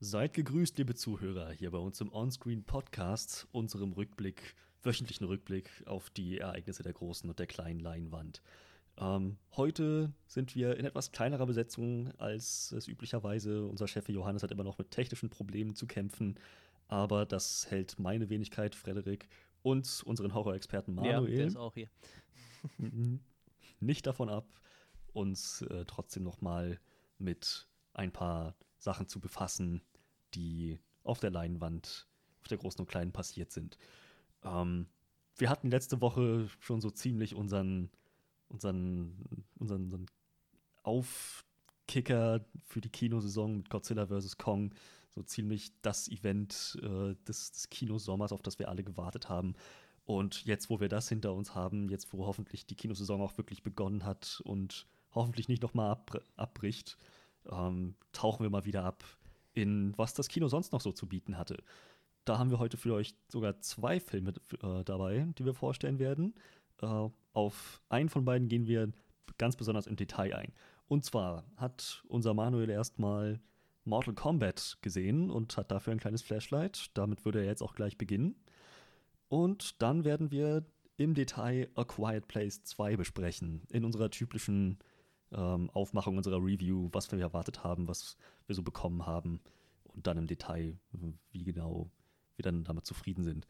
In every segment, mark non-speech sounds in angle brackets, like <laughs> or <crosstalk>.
Seid gegrüßt, liebe Zuhörer, hier bei uns im Onscreen Podcast, unserem Rückblick, wöchentlichen Rückblick auf die Ereignisse der großen und der kleinen Leinwand. Ähm, heute sind wir in etwas kleinerer Besetzung als es üblicherweise. Unser Chef Johannes hat immer noch mit technischen Problemen zu kämpfen, aber das hält meine Wenigkeit, Frederik, und unseren Horrorexperten Manuel. Ja, der ist auch hier. <laughs> nicht davon ab, uns äh, trotzdem noch mal mit ein paar Sachen zu befassen, die auf der Leinwand, auf der großen und kleinen passiert sind. Ähm, wir hatten letzte Woche schon so ziemlich unseren, unseren, unseren, unseren Aufkicker für die Kinosaison mit Godzilla vs. Kong, so ziemlich das Event äh, des, des Kinosommers, auf das wir alle gewartet haben. Und jetzt, wo wir das hinter uns haben, jetzt, wo hoffentlich die Kinosaison auch wirklich begonnen hat und hoffentlich nicht nochmal ab, abbricht, ähm, tauchen wir mal wieder ab in was das Kino sonst noch so zu bieten hatte. Da haben wir heute für euch sogar zwei Filme äh, dabei, die wir vorstellen werden. Äh, auf einen von beiden gehen wir ganz besonders im Detail ein. Und zwar hat unser Manuel erstmal Mortal Kombat gesehen und hat dafür ein kleines Flashlight. Damit würde er jetzt auch gleich beginnen. Und dann werden wir im Detail A Quiet Place 2 besprechen. In unserer typischen ähm, Aufmachung unserer Review, was wir erwartet haben, was wir so bekommen haben und dann im Detail, wie genau wir dann damit zufrieden sind.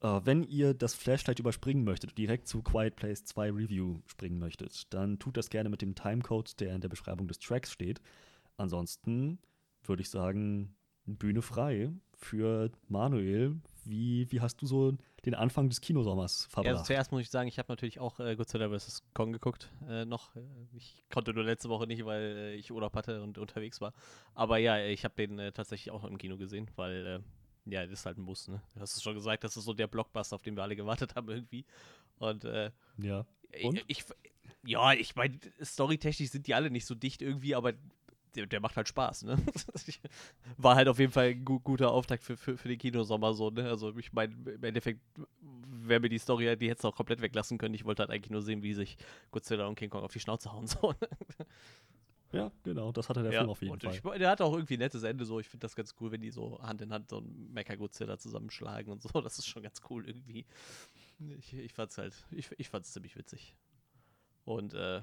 Äh, wenn ihr das Flashlight überspringen möchtet direkt zu Quiet Place 2 Review springen möchtet, dann tut das gerne mit dem Timecode, der in der Beschreibung des Tracks steht. Ansonsten würde ich sagen, Bühne frei für Manuel. Wie, wie hast du so den Anfang des Kinosommers verbracht? Ja, also zuerst muss ich sagen, ich habe natürlich auch äh, Godzilla vs. Kong geguckt. Äh, noch. Ich konnte nur letzte Woche nicht, weil äh, ich Urlaub hatte und unterwegs war. Aber ja, ich habe den äh, tatsächlich auch im Kino gesehen, weil äh, ja, das ist halt ein Bus, ne? Du hast es schon gesagt, das ist so der Blockbuster, auf den wir alle gewartet haben irgendwie. Und äh, ja. Und? Ich, ich, ja, ich meine, storytechnisch sind die alle nicht so dicht irgendwie, aber der, der, macht halt Spaß, ne? <laughs> War halt auf jeden Fall ein gu guter Auftakt für, für, für den Kinosommer so, ne? Also ich meine, im Endeffekt wäre mir die Story, die hätte es auch komplett weglassen können. Ich wollte halt eigentlich nur sehen, wie sich Godzilla und King Kong auf die Schnauze hauen so. <laughs> Ja, genau, das hatte der ja, Film auf jeden Fall. Ich, der hat auch irgendwie ein nettes Ende so. Ich finde das ganz cool, wenn die so Hand in Hand so ein Mecha Godzilla zusammenschlagen und so. <laughs> Das ist schon ganz cool irgendwie. Ich, ich fand's halt, ich, ich fand's ziemlich witzig. Und äh,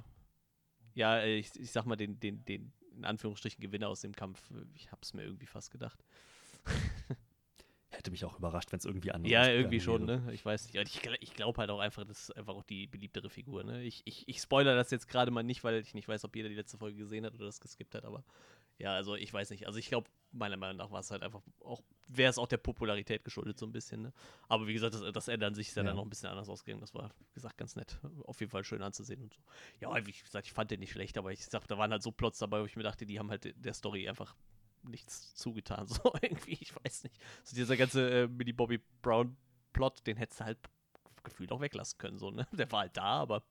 ja, ich, ich sag mal, den, den, den in Anführungsstrichen Gewinner aus dem Kampf. Ich habe es mir irgendwie fast gedacht. <laughs> Hätte mich auch überrascht, wenn es irgendwie anders Ja, irgendwie schon, ne? Ich weiß nicht. Ich, ich glaube halt auch einfach, das ist einfach auch die beliebtere Figur, ne? Ich, ich, ich spoilere das jetzt gerade mal nicht, weil ich nicht weiß, ob jeder die letzte Folge gesehen hat oder das geskippt hat, aber ja, also ich weiß nicht. Also ich glaube, meiner Meinung nach war es halt einfach auch, wäre es auch der Popularität geschuldet, so ein bisschen, ne? Aber wie gesagt, das, das Ende an sich ist ja, ja, dann noch ein bisschen anders ausgegangen. Das war, wie gesagt, ganz nett. Auf jeden Fall schön anzusehen und so. Ja, wie gesagt, ich fand den nicht schlecht, aber ich sag, da waren halt so Plots dabei, wo ich mir dachte, die haben halt der Story einfach nichts zugetan. <laughs> So irgendwie, ich weiß nicht. So dieser ganze äh, Mini Bobby Brown Plot, den hättest du halt gefühlt auch weglassen können. So, ne? Der war halt da, aber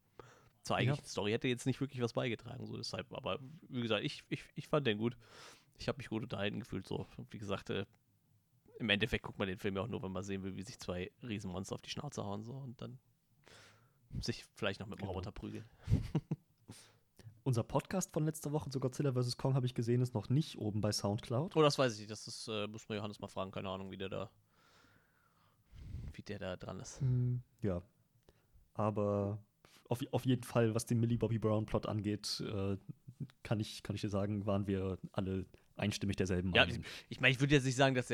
zur eigentlichen ja. Story hätte jetzt nicht wirklich was beigetragen. So deshalb, aber wie gesagt, ich, ich, ich fand den gut. Ich habe mich gut unterhalten gefühlt. So, wie gesagt, äh, im Endeffekt guckt man den Film ja auch nur, wenn man sehen will, wie sich zwei Riesenmonster auf die Schnauze hauen so und dann sich vielleicht noch mit dem genau. Roboter prügeln. <laughs> Unser Podcast von letzter Woche zu Godzilla vs. Kong habe ich gesehen, ist noch nicht oben bei Soundcloud. Oh, das weiß ich nicht. Das ist, äh, muss man Johannes mal fragen. Keine Ahnung, wie der da, wie der da dran ist. Hm, ja. Aber auf, auf jeden Fall, was den Millie Bobby Brown Plot angeht, äh, kann, ich, kann ich dir sagen, waren wir alle einstimmig derselben Meinung. Ja, ich, ich meine, ich würde jetzt nicht sagen, dass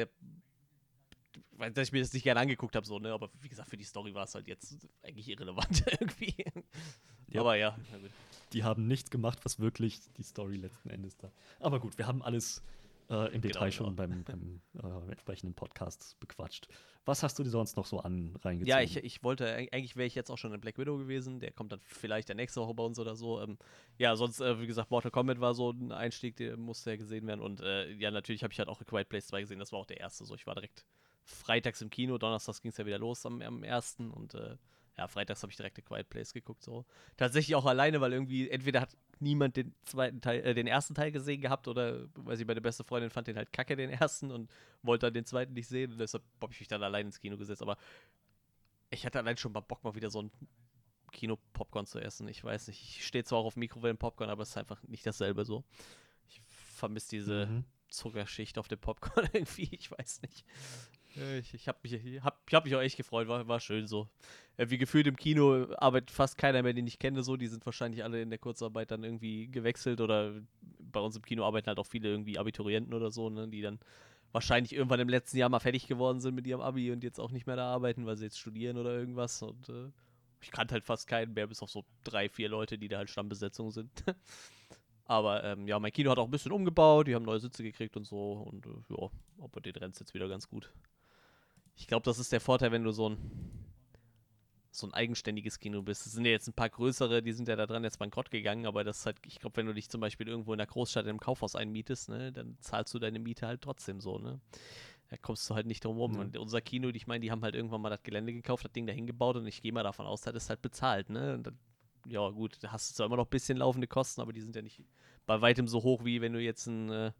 er dass ich mir das nicht gerne angeguckt habe, so, ne? Aber wie gesagt, für die Story war es halt jetzt eigentlich irrelevant <laughs> irgendwie. Ja. Aber ja, die haben nichts gemacht, was wirklich die Story letzten Endes da. Aber gut, wir haben alles äh, im Detail genau, schon genau. beim, beim äh, entsprechenden Podcast bequatscht. Was hast du dir sonst noch so an reingezogen? Ja, ich, ich wollte, eigentlich wäre ich jetzt auch schon in Black Widow gewesen. Der kommt dann vielleicht der nächste Woche bei uns oder so. Ähm, ja, sonst, äh, wie gesagt, Mortal Kombat war so ein Einstieg, der musste ja gesehen werden. Und äh, ja, natürlich habe ich halt auch A Quiet Place 2 gesehen. Das war auch der erste. So, ich war direkt freitags im Kino, donnerstags ging es ja wieder los am, am ersten und äh, ja, freitags habe ich direkt The Quiet Place geguckt, so. Tatsächlich auch alleine, weil irgendwie entweder hat niemand den zweiten Teil, äh, den ersten Teil gesehen gehabt oder, weiß ich, meine beste Freundin fand den halt kacke, den ersten und wollte dann den zweiten nicht sehen und deshalb habe ich mich dann allein ins Kino gesetzt, aber ich hatte allein schon mal Bock, mal wieder so ein Kino-Popcorn zu essen. Ich weiß nicht, ich stehe zwar auch auf Mikrowellen-Popcorn, aber es ist einfach nicht dasselbe so. Ich vermisse diese mhm. Zuckerschicht auf dem Popcorn <laughs> irgendwie, ich weiß nicht. Äh, ich, ich habe mich, hab, hab mich auch echt gefreut, war, war schön so. Äh, wie gefühlt im Kino arbeitet fast keiner mehr, den ich kenne, so. Die sind wahrscheinlich alle in der Kurzarbeit dann irgendwie gewechselt oder bei uns im Kino arbeiten halt auch viele irgendwie Abiturienten oder so, ne, die dann wahrscheinlich irgendwann im letzten Jahr mal fertig geworden sind mit ihrem Abi und jetzt auch nicht mehr da arbeiten, weil sie jetzt studieren oder irgendwas. Und äh, ich kannte halt fast keinen mehr, bis auf so drei, vier Leute, die da halt Stammbesetzung sind. <laughs> Aber ähm, ja, mein Kino hat auch ein bisschen umgebaut, die haben neue Sitze gekriegt und so. Und äh, ja, aber den rennt jetzt wieder ganz gut. Ich glaube, das ist der Vorteil, wenn du so ein so ein eigenständiges Kino bist. Es sind ja jetzt ein paar größere, die sind ja da dran jetzt bankrott gegangen, aber das ist halt, ich glaube, wenn du dich zum Beispiel irgendwo in der Großstadt in einem Kaufhaus einmietest, ne, dann zahlst du deine Miete halt trotzdem so, ne? Da kommst du halt nicht drum rum. Ja. Und unser Kino, ich meine, die haben halt irgendwann mal das Gelände gekauft, das Ding da hingebaut und ich gehe mal davon aus, das ist halt bezahlt, ne? Dann, ja, gut, da hast du zwar immer noch ein bisschen laufende Kosten, aber die sind ja nicht bei weitem so hoch, wie wenn du jetzt ein äh,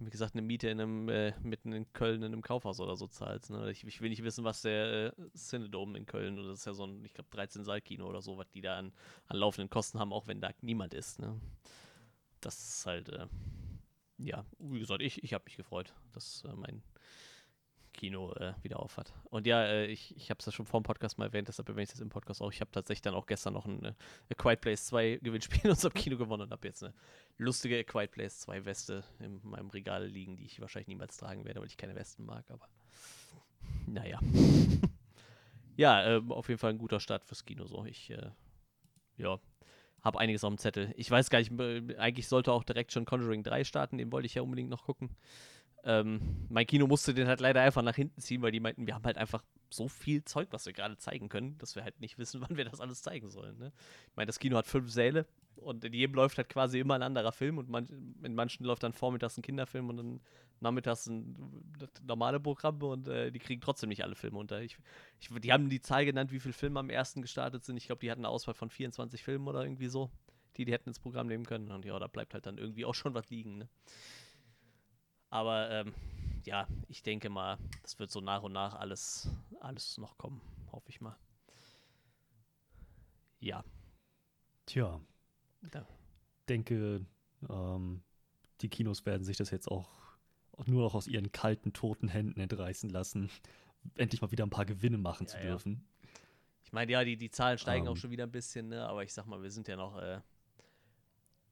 wie gesagt, eine Miete in einem, äh, mitten in Köln in einem Kaufhaus oder so zahlst. Ne? Ich, ich, will nicht wissen, was der äh, Cinedome in Köln, oder das ist ja so ein, ich glaube, 13-Saal-Kino oder so, was die da an, an laufenden Kosten haben, auch wenn da niemand ist. Ne? Das ist halt, äh, ja, wie gesagt, ich, ich habe mich gefreut, dass äh, mein Kino äh, wieder auf hat. Und ja, äh, ich, ich habe es ja schon vor dem Podcast mal erwähnt, deshalb erwähne ich das im Podcast auch. Ich habe tatsächlich dann auch gestern noch ein, äh, A Quiet Place 2 <laughs> Gewinnspiel in unserem Kino gewonnen und habe jetzt eine lustige A Quiet Place 2 Weste in meinem Regal liegen, die ich wahrscheinlich niemals tragen werde, weil ich keine Westen mag, aber <laughs> naja. <laughs> ja, äh, auf jeden Fall ein guter Start fürs Kino so. Ich, äh, ja, habe einiges auf dem Zettel. Ich weiß gar nicht, äh, eigentlich sollte auch direkt schon Conjuring 3 starten, den wollte ich ja unbedingt noch gucken. Ähm, mein Kino musste den halt leider einfach nach hinten ziehen, weil die meinten, wir haben halt einfach so viel Zeug, was wir gerade zeigen können, dass wir halt nicht wissen, <laughs> wann wir das alles zeigen sollen. Ne? Ich meine, das Kino hat fünf Säle und in jedem läuft halt quasi immer ein anderer Film und man, in manchen läuft dann vormittags ein Kinderfilm und dann nachmittags ein normale Programm und äh, die kriegen trotzdem nicht alle Filme unter. Ich, ich, die haben die Zahl genannt, wie viele Filme am ersten gestartet sind. Ich glaube, die hatten eine Auswahl von 24 Filmen oder irgendwie so, die die hätten ins Programm nehmen können. Und ja, da bleibt halt dann irgendwie auch schon was liegen. Ne? Aber ähm, ja, ich denke mal, das wird so nach und nach alles, alles noch kommen, hoffe ich mal. Ja. Tja. Ja. denke, ähm, die Kinos werden sich das jetzt auch, nur noch aus ihren kalten, toten Händen entreißen lassen, endlich mal wieder ein paar Gewinne machen ja, zu dürfen. Ja. Ich meine, ja, die, die Zahlen steigen um, auch ähm. schon wieder ein bisschen, ne? aber ich sag mal, wir sind ja noch äh,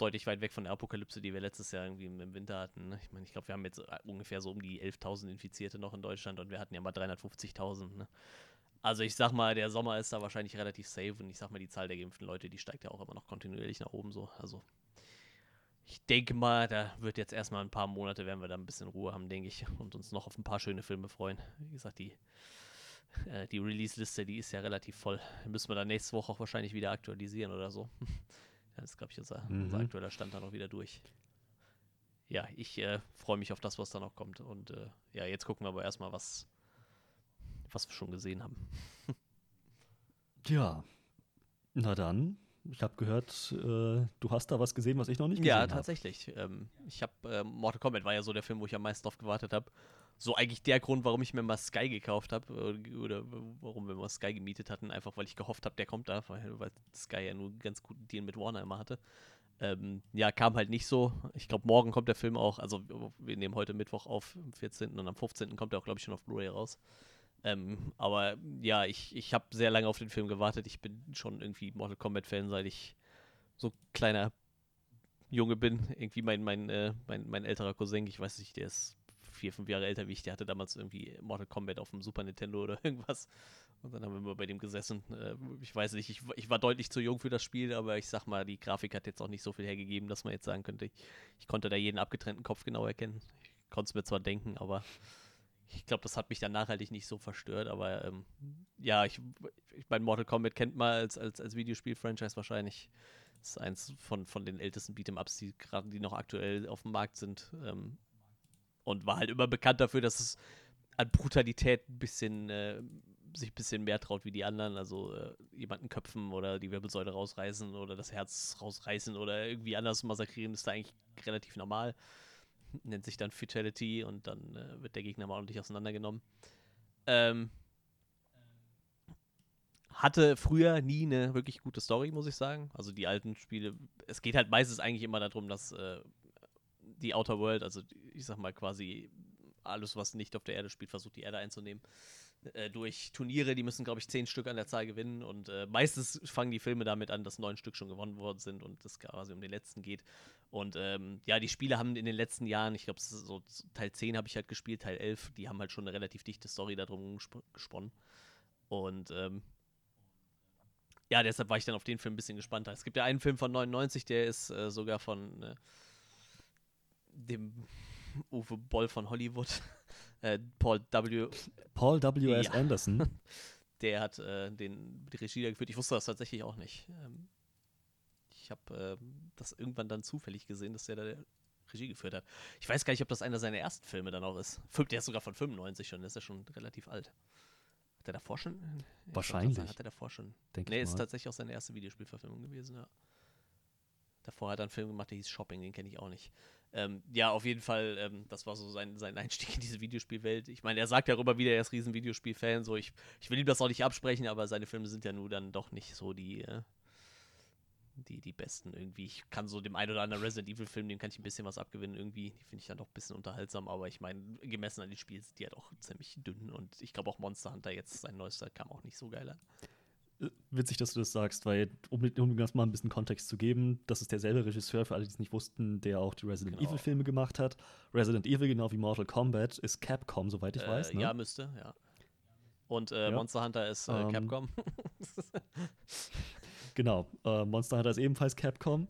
deutlich weit weg von der Apokalypse, die wir letztes Jahr irgendwie im Winter hatten. Ne? Ich meine, ich glaube, wir haben jetzt äh, ungefähr so um die 11.000 Infizierte noch in Deutschland und wir hatten ja mal 350.000. Ne? Also ich sag mal, der Sommer ist da wahrscheinlich relativ safe und ich sag mal, die Zahl der geimpften Leute, die steigt ja auch immer noch kontinuierlich nach oben so. Also ich denke mal, da wird jetzt erstmal ein paar Monate, werden wir da ein bisschen Ruhe haben, denke ich, und uns noch auf ein paar schöne Filme freuen. Wie gesagt, die, äh, die Release-Liste, die ist ja relativ voll. Müssen wir dann nächste Woche auch wahrscheinlich wieder aktualisieren oder so. <laughs> Das ist, glaube ich, unser, mhm. unser, aktueller Stand da noch wieder durch. Ja, ich äh, freue mich auf das, was da noch kommt. Und äh, ja, jetzt gucken wir aber erstmal, was, was wir schon gesehen haben. <laughs> ja, na dann. Ich habe gehört, äh, du hast da was gesehen, was ich noch nicht gesehen habe. Ja, tatsächlich. Ähm, ich habe äh, Mortal Kombat war ja so der Film, wo ich am meisten drauf gewartet habe. So eigentlich der Grund, warum ich mir mal Sky gekauft habe äh, oder warum wir mal Sky gemietet hatten, einfach weil ich gehofft habe, der kommt da, weil, Sky ja nur einen ganz guten Deal mit Warner immer hatte. Ähm, ja, kam halt nicht so. Ich glaube, morgen kommt der Film auch, also wir nehmen heute Mittwoch auf, am 14. und am 15. kommt er auch, glaube ich, schon auf Blu-ray raus. Ähm, aber ja, ich, ich habe sehr lange auf den Film gewartet. Ich bin schon irgendwie Mortal Kombat-Fan, seit ich so kleiner Junge bin. Irgendwie mein, mein, äh, mein, mein älterer Cousin, ich weiß nicht, der ist vier, fünf Jahre älter wie ich, der hatte damals irgendwie Mortal Kombat auf dem Super Nintendo oder <laughs> irgendwas. Und dann haben wir mal bei dem gesessen. Äh, ich weiß nicht, ich, ich, war deutlich zu jung für das Spiel, aber ich sag mal, die Grafik hat jetzt auch nicht so viel hergegeben, dass man jetzt sagen könnte, ich, ich konnte da jeden abgetrennten Kopf genau erkennen. Ich konnte es mir zwar denken, aber ich glaube, das hat mich dann nachhaltig nicht so verstört, aber ähm, ja, ich, ich meine, Mortal Kombat kennt man als, als, als Videospiel-Franchise wahrscheinlich. Das ist eins von, von den ältesten Beat'em-Ups, die gerade die noch aktuell auf dem Markt sind. Ähm, und war halt immer bekannt dafür, dass es an Brutalität ein bisschen äh, sich ein bisschen mehr traut wie die anderen. Also äh, jemanden köpfen oder die Wirbelsäule rausreißen oder das Herz rausreißen oder irgendwie anders massakrieren, ist da eigentlich relativ normal nennt sich dann Fatality und dann äh, wird der Gegner mal ordentlich auseinandergenommen. Ähm, hatte früher nie eine wirklich gute Story, muss ich sagen. Also die alten Spiele, es geht halt meistens eigentlich immer darum, dass äh, die Outer World, also ich sag mal quasi alles, was nicht auf der Erde spielt, versucht die Erde einzunehmen. Äh, durch Turniere, die müssen, glaube ich, zehn Stück an der Zahl gewinnen und äh, meistens fangen die Filme damit an, dass neun Stück schon gewonnen worden sind und es quasi um den letzten geht. Und ähm, ja, die Spiele haben in den letzten Jahren, ich glaube, so Teil 10 habe ich halt gespielt, Teil 11, die haben halt schon eine relativ dichte Story darum gesponnen. Und ähm, ja, deshalb war ich dann auf den Film ein bisschen gespannter. Es gibt ja einen Film von 99, der ist äh, sogar von äh, dem Uwe Boll von Hollywood, <laughs> äh, Paul W. Paul W. S. Ja. Anderson. <laughs> Der hat äh, den, die Regie geführt. Ich wusste das tatsächlich auch nicht. Ähm, ich habe äh, das irgendwann dann zufällig gesehen, dass der da Regie geführt hat. Ich weiß gar nicht, ob das einer seiner ersten Filme dann auch ist. Der ist sogar von 95 schon, der ist ja schon relativ alt. Hat er davor schon? Wahrscheinlich. Sagen, hat er davor schon. Denk nee, ist tatsächlich auch seine erste Videospielverfilmung gewesen, ja. Davor hat er einen Film gemacht, der hieß Shopping, den kenne ich auch nicht. Ähm, ja, auf jeden Fall, ähm, das war so sein, sein Einstieg in diese Videospielwelt. Ich meine, er sagt ja darüber wieder, er ist riesen Videospiel-Fan, so ich, ich will ihm das auch nicht absprechen, aber seine Filme sind ja nun dann doch nicht so die, äh, die, die besten irgendwie. Ich kann so dem einen oder anderen Resident Evil-Film, dem kann ich ein bisschen was abgewinnen irgendwie. Die finde ich dann doch ein bisschen unterhaltsam, aber ich meine, gemessen an den Spielen sind die halt auch ziemlich dünn und ich glaube auch Monster Hunter jetzt, sein neuester, kam auch nicht so geil an. Witzig, dass du das sagst, weil, um, um das mal ein bisschen Kontext zu geben, das ist derselbe Regisseur, für alle, die es nicht wussten, der auch die Resident genau. Evil-Filme gemacht hat. Resident Evil, genau wie Mortal Kombat, ist Capcom, soweit ich äh, weiß. Ne? Ja, müsste, ja. Und äh, ja. Monster Hunter ist äh, ähm, Capcom. <laughs> genau, äh, Monster Hunter ist ebenfalls Capcom.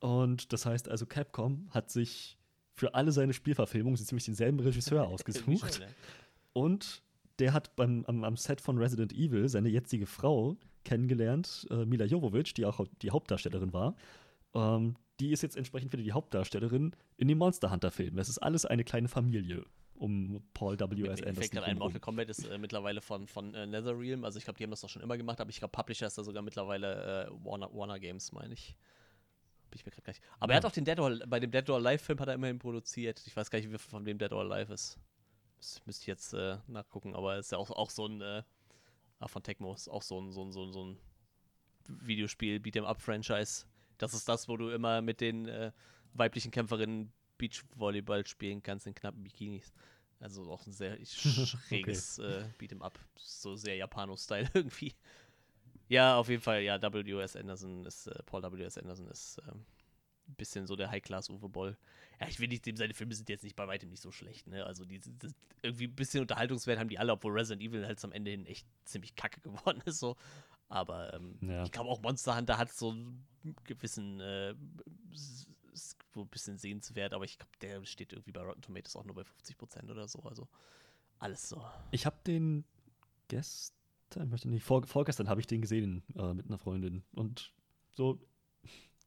Und das heißt also, Capcom hat sich für alle seine Spielverfilmungen ziemlich denselben Regisseur <laughs> ausgesucht. Und der hat beim, am, am, Set von Resident Evil seine jetzige Frau kennengelernt, äh, Mila Jovovich, die auch die Hauptdarstellerin war. Ähm, die ist jetzt entsprechend wieder die Hauptdarstellerin in dem Monster Hunter-Film. Es ist alles eine kleine Familie um Paul W. S. Anderson. Fällt gerade ein, Mortal Kombat ist äh, mittlerweile von, von äh, Netherrealm. Also ich glaube, die haben das doch schon immer gemacht, aber ich glaube, Publisher ist da sogar mittlerweile äh, Warner, Warner Games, meine ich. Ich mir gerade gar nicht. Aber ja. er hat auch den Dead or, bei dem Dead or Alive Film hat er immerhin produziert. Ich weiß gar nicht, wie von wem Dead or Alive ist. Müsste ich jetzt äh, nachgucken, aber ist ja auch, auch so ein, äh, ah, von Tecmo, ist auch so ein, so ein, so ein, so ein Videospiel, Beat'em Up Franchise. Das ist das, wo du immer mit den äh, weiblichen Kämpferinnen Beachvolleyball spielen kannst in knappen Bikinis. Also auch ein sehr <laughs> schräges okay. äh, Beat'em Up. So sehr Japano-Style <laughs> irgendwie. Ja, auf jeden Fall, ja, W.S. Anderson ist, äh, Paul W.S. Anderson ist äh, ein bisschen so der High-Class-Uwe Boll. Ja, ich will nicht, seine Filme sind jetzt nicht bei weitem nicht so schlecht, ne? Also die, die, irgendwie ein bisschen Unterhaltungswert haben die alle, obwohl Resident Evil halt am Ende hin echt ziemlich kacke <laughs> geworden ist, so. Aber ähm, ja. ich glaube auch Monster Hunter hat so einen gewissen äh, so ein bisschen sehenswert, aber ich glaube, der steht irgendwie bei Rotten Tomatoes auch nur bei 50 Prozent oder so. Also alles so. Ich habe den gestern, möchte nicht, vor, vorgestern habe ich den gesehen äh, mit einer Freundin und so,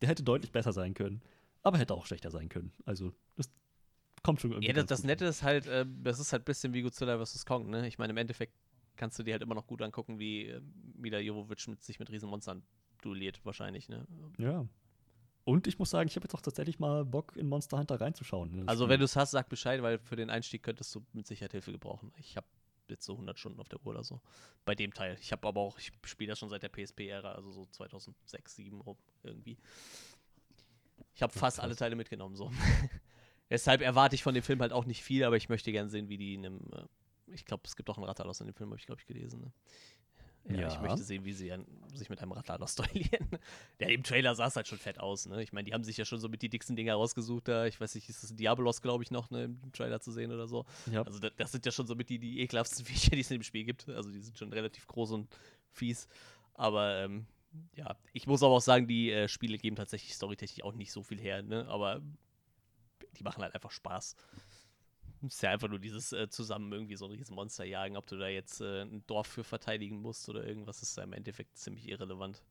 der hätte deutlich besser sein können, aber hätte auch schlechter sein können. Also das kommt schon irgendwie. Ja, das, das Nette ist halt, äh, das ist halt ein bisschen wie Godzilla vs. Kong, ne? Ich meine, im Endeffekt kannst du dir halt immer noch gut angucken, wie äh, Mila Jovovich mit sich mit Riesenmonstern duelliert, wahrscheinlich, ne? Ja. Und ich muss sagen, ich habe jetzt auch tatsächlich mal Bock, in Monster Hunter reinzuschauen. Also, wenn du es hast, sag Bescheid, weil für den Einstieg könntest du mit Sicherheit Hilfe gebrauchen. Ich habe jetzt so 100 Stunden auf der Uhr oder so. Bei dem Teil. Ich habe aber auch, ich spiele das schon seit der PSP-Ära, also so 2006, 2007 rum irgendwie. Ich habe fast alle Teile mitgenommen, so. <laughs> Deshalb erwarte ich von dem Film halt auch nicht viel, aber ich möchte gerne sehen, wie die in einem. Äh, ich glaube, es gibt auch einen Rattalos in dem Film, habe ich, glaube ich, gelesen. Ne? Ja, ja, ich möchte sehen, wie sie sich mit einem Radlader <laughs> stoilieren. Der im Trailer sah es halt schon fett aus, ne? Ich meine, die haben sich ja schon so mit die dicksten Dinger rausgesucht da. Ich weiß nicht, ist das Diabolos, glaube ich, noch ne, im Trailer zu sehen oder so. Ja. Also das, das, sind ja schon so mit die, die ekelhaftesten <laughs> Viecher, die es in dem Spiel gibt. Also die sind schon relativ groß und fies. Aber ähm, ja, ich muss aber auch sagen, die äh, Spiele geben tatsächlich storytechnisch auch nicht so viel her, ne? Aber die machen halt einfach Spaß. Ist ja einfach nur dieses äh, zusammen irgendwie so ein Riesenmonster jagen, ob du da jetzt äh, ein Dorf für verteidigen musst oder irgendwas, ist ja im Endeffekt ziemlich irrelevant.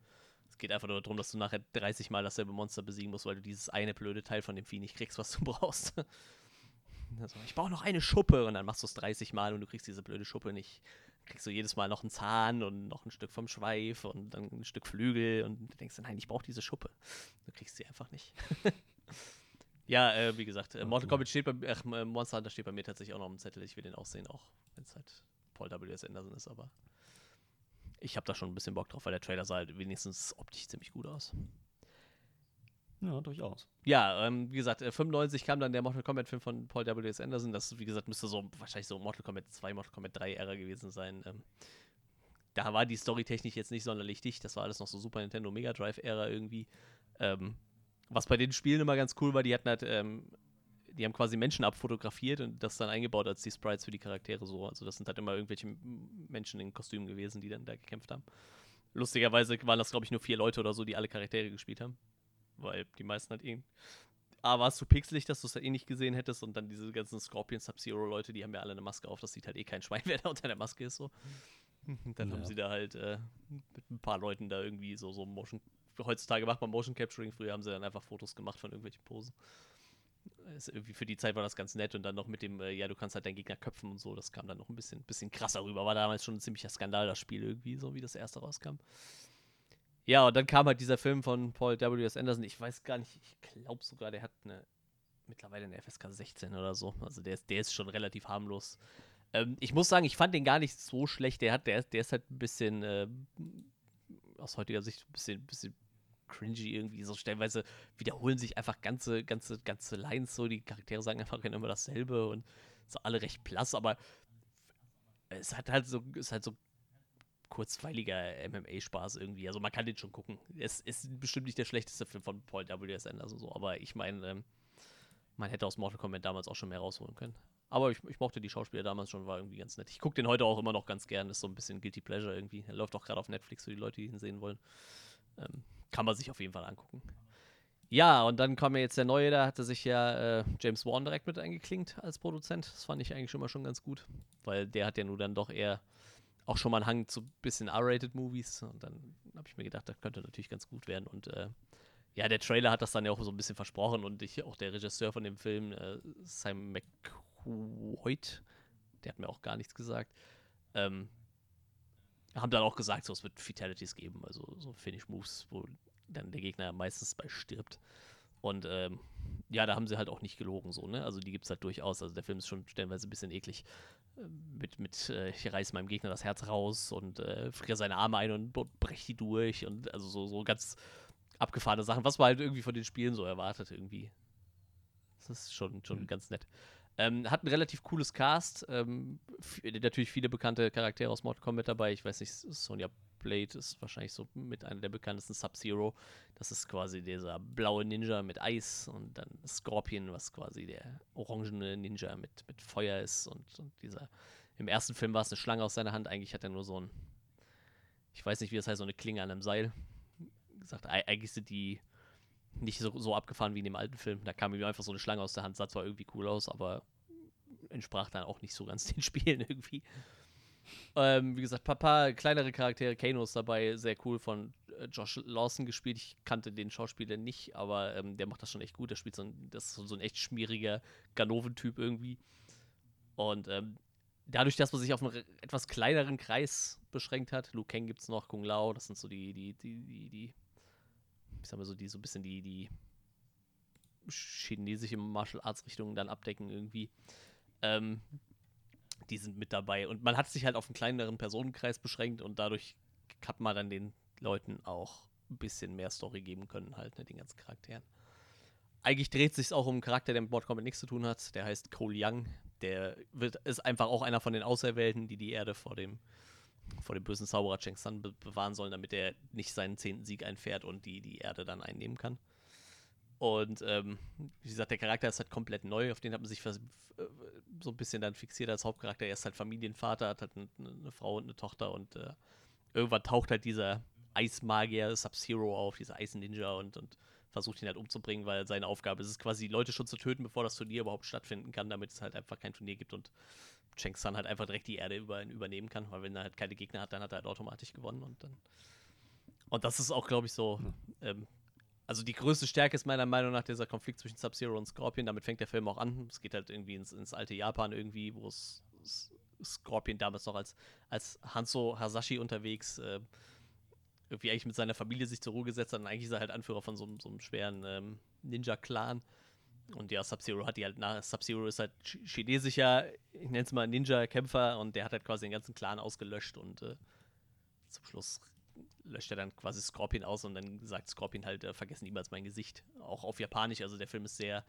Es geht einfach nur darum, dass du nachher 30 Mal dasselbe Monster besiegen musst, weil du dieses eine blöde Teil von dem Vieh nicht kriegst, was du <laughs> brauchst. <laughs> also, ich brauche noch eine Schuppe und dann machst du es 30 Mal und du kriegst diese blöde Schuppe nicht. Kriegst du jedes Mal noch einen Zahn und noch ein Stück vom Schweif und dann ein Stück Flügel und du denkst, nein, ich brauche diese Schuppe. Du kriegst sie einfach nicht. <laughs> Ja, äh, wie gesagt, äh, Mortal Kombat steht bei ach, äh, Monster Hunter steht bei mir tatsächlich auch noch im Zettel. Ich will den auch sehen, auch wenn es halt Paul W.S. Anderson ist, aber ich habe da schon ein bisschen Bock drauf, weil der Trailer sah halt wenigstens optisch ziemlich gut aus. Ja, durchaus. Ja, ähm, wie gesagt, 95 kam dann der Mortal Kombat-Film von Paul W.S. Anderson. Das, wie gesagt, müsste so wahrscheinlich so Mortal Kombat 2, Mortal Kombat 3-Ära gewesen sein. Ähm, da war die Story technisch jetzt nicht sonderlich dicht. Das war alles noch so Super Nintendo Mega Drive-Ära irgendwie. Ähm, was bei den Spielen immer ganz cool war, die hatten halt, ähm, die haben quasi Menschen abfotografiert und das dann eingebaut als die Sprites für die Charaktere so. Also das sind halt immer irgendwelche Menschen in Kostümen gewesen, die dann da gekämpft haben. Lustigerweise waren das, glaube ich, nur vier Leute oder so, die alle Charaktere gespielt haben. Weil die meisten halt irgendwie. A, war es zu pixelig, dass du es halt eh nicht gesehen hättest und dann diese ganzen Scorpion Sub-Zero-Leute, die haben ja alle eine Maske auf, das sieht halt eh kein Schwein, <laughs> wer da unter der Maske ist so. <laughs> Dann ja. haben sie da halt äh, mit ein paar Leuten da irgendwie so, so Motion. Heutzutage macht man Motion Capturing, früher haben sie dann einfach Fotos gemacht von irgendwelchen Posen. Ist irgendwie für die Zeit war das ganz nett und dann noch mit dem, äh, ja, du kannst halt deinen Gegner köpfen und so, das kam dann noch ein bisschen, bisschen krasser rüber. War damals schon ein ziemlicher Skandal, das Spiel irgendwie, so wie das erste rauskam. Ja, und dann kam halt dieser Film von Paul W.S. Anderson. Ich weiß gar nicht, ich glaube sogar, der hat eine mittlerweile eine FSK 16 oder so. Also der ist, der ist schon relativ harmlos. Ähm, ich muss sagen, ich fand den gar nicht so schlecht. Der, hat, der, der ist halt ein bisschen, äh, aus heutiger Sicht, ein bisschen, bisschen cringy irgendwie. So stellenweise wiederholen sich einfach ganze, ganze, ganze Lines so. Die Charaktere sagen einfach immer dasselbe und so alle recht blass, aber es hat halt so, ist halt so kurzweiliger MMA-Spaß irgendwie. Also man kann den schon gucken. Es ist bestimmt nicht der schlechteste Film von Paul W.S. Anderson so, aber ich meine, ähm, man hätte aus Mortal Kombat damals auch schon mehr rausholen können. Aber ich, ich, mochte die Schauspieler damals schon, war irgendwie ganz nett. Ich gucke den heute auch immer noch ganz gern, ist so ein bisschen Guilty Pleasure irgendwie. Er läuft auch gerade auf Netflix für die Leute, die ihn sehen wollen. Ähm, kann man sich auf jeden Fall angucken. Ja, und dann kam ja jetzt der neue, da hatte sich ja äh, James Wan direkt mit eingeklinkt als Produzent. Das fand ich eigentlich immer schon ganz gut, weil der hat ja nun dann doch eher auch schon mal einen Hang zu ein bisschen R-rated Movies. Und dann habe ich mir gedacht, das könnte natürlich ganz gut werden. Und äh, ja, der Trailer hat das dann ja auch so ein bisschen versprochen und ich, auch der Regisseur von dem Film, äh, Simon McWhite, der hat mir auch gar nichts gesagt, ähm, haben dann auch gesagt, so es wird Fatalities geben, also so Finish Moves, wo dann der Gegner meistens bei stirbt. Und ähm, ja, da haben sie halt auch nicht gelogen, so, ne? Also die gibt es halt durchaus. Also der Film ist schon stellenweise ein bisschen eklig. Äh, mit, mit äh, ich reiße meinem Gegner das Herz raus und äh, friere seine Arme ein und breche die durch und also so, so ganz abgefahrene Sachen, was man halt irgendwie von den Spielen so erwartet, irgendwie. Das ist schon, schon mhm. ganz nett. Ähm, hat ein relativ cooles Cast. Ähm, natürlich viele bekannte Charaktere aus Mortal Kombat dabei. Ich weiß nicht, Sonja Blade ist wahrscheinlich so mit einer der bekanntesten Sub-Zero. Das ist quasi dieser blaue Ninja mit Eis und dann Scorpion, was quasi der orangene Ninja mit, mit Feuer ist. Und, und dieser. Im ersten Film war es eine Schlange aus seiner Hand. Eigentlich hat er nur so ein. Ich weiß nicht, wie das heißt, so eine Klinge an einem Seil. Gesagt, eigentlich sind die nicht so, so abgefahren wie in dem alten Film. Da kam ihm einfach so eine Schlange aus der Hand, sah zwar irgendwie cool aus, aber entsprach dann auch nicht so ganz <laughs> den Spielen irgendwie. Ähm, wie gesagt, paar kleinere Charaktere, Kano ist dabei, sehr cool von äh, Josh Lawson gespielt. Ich kannte den Schauspieler nicht, aber ähm, der macht das schon echt gut. Der spielt so ein, das ist so ein echt schmieriger Ganoven-Typ irgendwie. Und ähm, dadurch, dass man sich auf einen etwas kleineren Kreis beschränkt hat, Liu Kang gibt es noch, Kung Lao, das sind so die, die, die, die, die, ich sag mal so, die so ein bisschen die, die chinesische Martial Arts Richtungen dann abdecken irgendwie. Ähm, die sind mit dabei. Und man hat sich halt auf einen kleineren Personenkreis beschränkt und dadurch hat man dann den Leuten auch ein bisschen mehr Story geben können, halt, ne, den ganzen Charakteren. Eigentlich dreht sich auch um einen Charakter, der mit Mortal nichts zu tun hat. Der heißt Cole Young. Der wird, ist einfach auch einer von den Auserwählten, die die Erde vor dem, vor dem bösen Zauberer Cheng San be bewahren sollen, damit er nicht seinen zehnten Sieg einfährt und die, die Erde dann einnehmen kann. Und ähm, wie gesagt, der Charakter ist halt komplett neu, auf den hat man sich so ein bisschen dann fixiert als Hauptcharakter. Er ist halt Familienvater, hat halt eine, eine Frau und eine Tochter und äh, irgendwann taucht halt dieser Eismagier Sub-Zero auf, dieser Eis-Ninja und, und versucht ihn halt umzubringen, weil seine Aufgabe ist es quasi, die Leute schon zu töten, bevor das Turnier überhaupt stattfinden kann, damit es halt einfach kein Turnier gibt und Cheng San halt einfach direkt die Erde über, übernehmen kann, weil wenn er halt keine Gegner hat, dann hat er halt automatisch gewonnen und dann. Und das ist auch, glaube ich, so ähm, also die größte Stärke ist meiner Meinung nach dieser Konflikt zwischen Sub-Zero und Scorpion. Damit fängt der Film auch an. Es geht halt irgendwie ins, ins alte Japan irgendwie, wo es Scorpion damals noch als, als Hanzo Hasashi unterwegs äh, irgendwie eigentlich mit seiner Familie sich zur Ruhe gesetzt hat. Und eigentlich ist er halt Anführer von so, so einem schweren ähm, Ninja-Clan. Und ja, Sub-Zero hat die halt nach. Sub-Zero ist halt chinesischer, ich nenne es mal Ninja-Kämpfer und der hat halt quasi den ganzen Clan ausgelöscht und äh, zum Schluss löscht er dann quasi Scorpion aus und dann sagt Scorpion halt, äh, vergessen niemals mein Gesicht. Auch auf Japanisch, also der Film ist sehr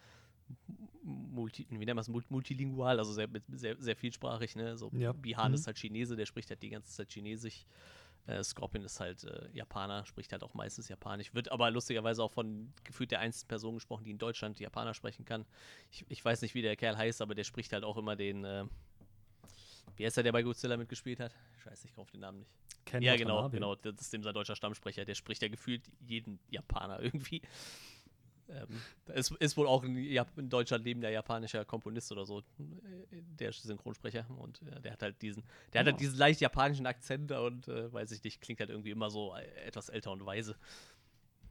multi, wie nennt man es, multilingual, also sehr, sehr, sehr vielsprachig, ne? So Ja. Bihan Mhm. ist halt Chinese, der spricht halt die ganze Zeit Chinesisch. Äh, Scorpion ist halt äh, Japaner, spricht halt auch meistens Japanisch, wird aber lustigerweise auch von gefühlt der einzigen Person gesprochen, die in Deutschland Japaner sprechen kann. Ich, ich weiß nicht, wie der Kerl heißt, aber der spricht halt auch immer den, äh, wie heißt der, der bei Godzilla mitgespielt hat? Scheiße, ich auf den Namen nicht. Ken ja, genau, Watanabe. genau. Das ist dem sein deutscher Stammsprecher. Der spricht ja gefühlt jeden Japaner <laughs> irgendwie. Ähm, es ist wohl auch in, Jap- in Deutschland lebender japanischer Komponist oder so, der Synchronsprecher. Und äh, der hat halt diesen, der hat halt diesen leicht japanischen Akzent und äh, weiß ich nicht, klingt halt irgendwie immer so äh, etwas älter und weise.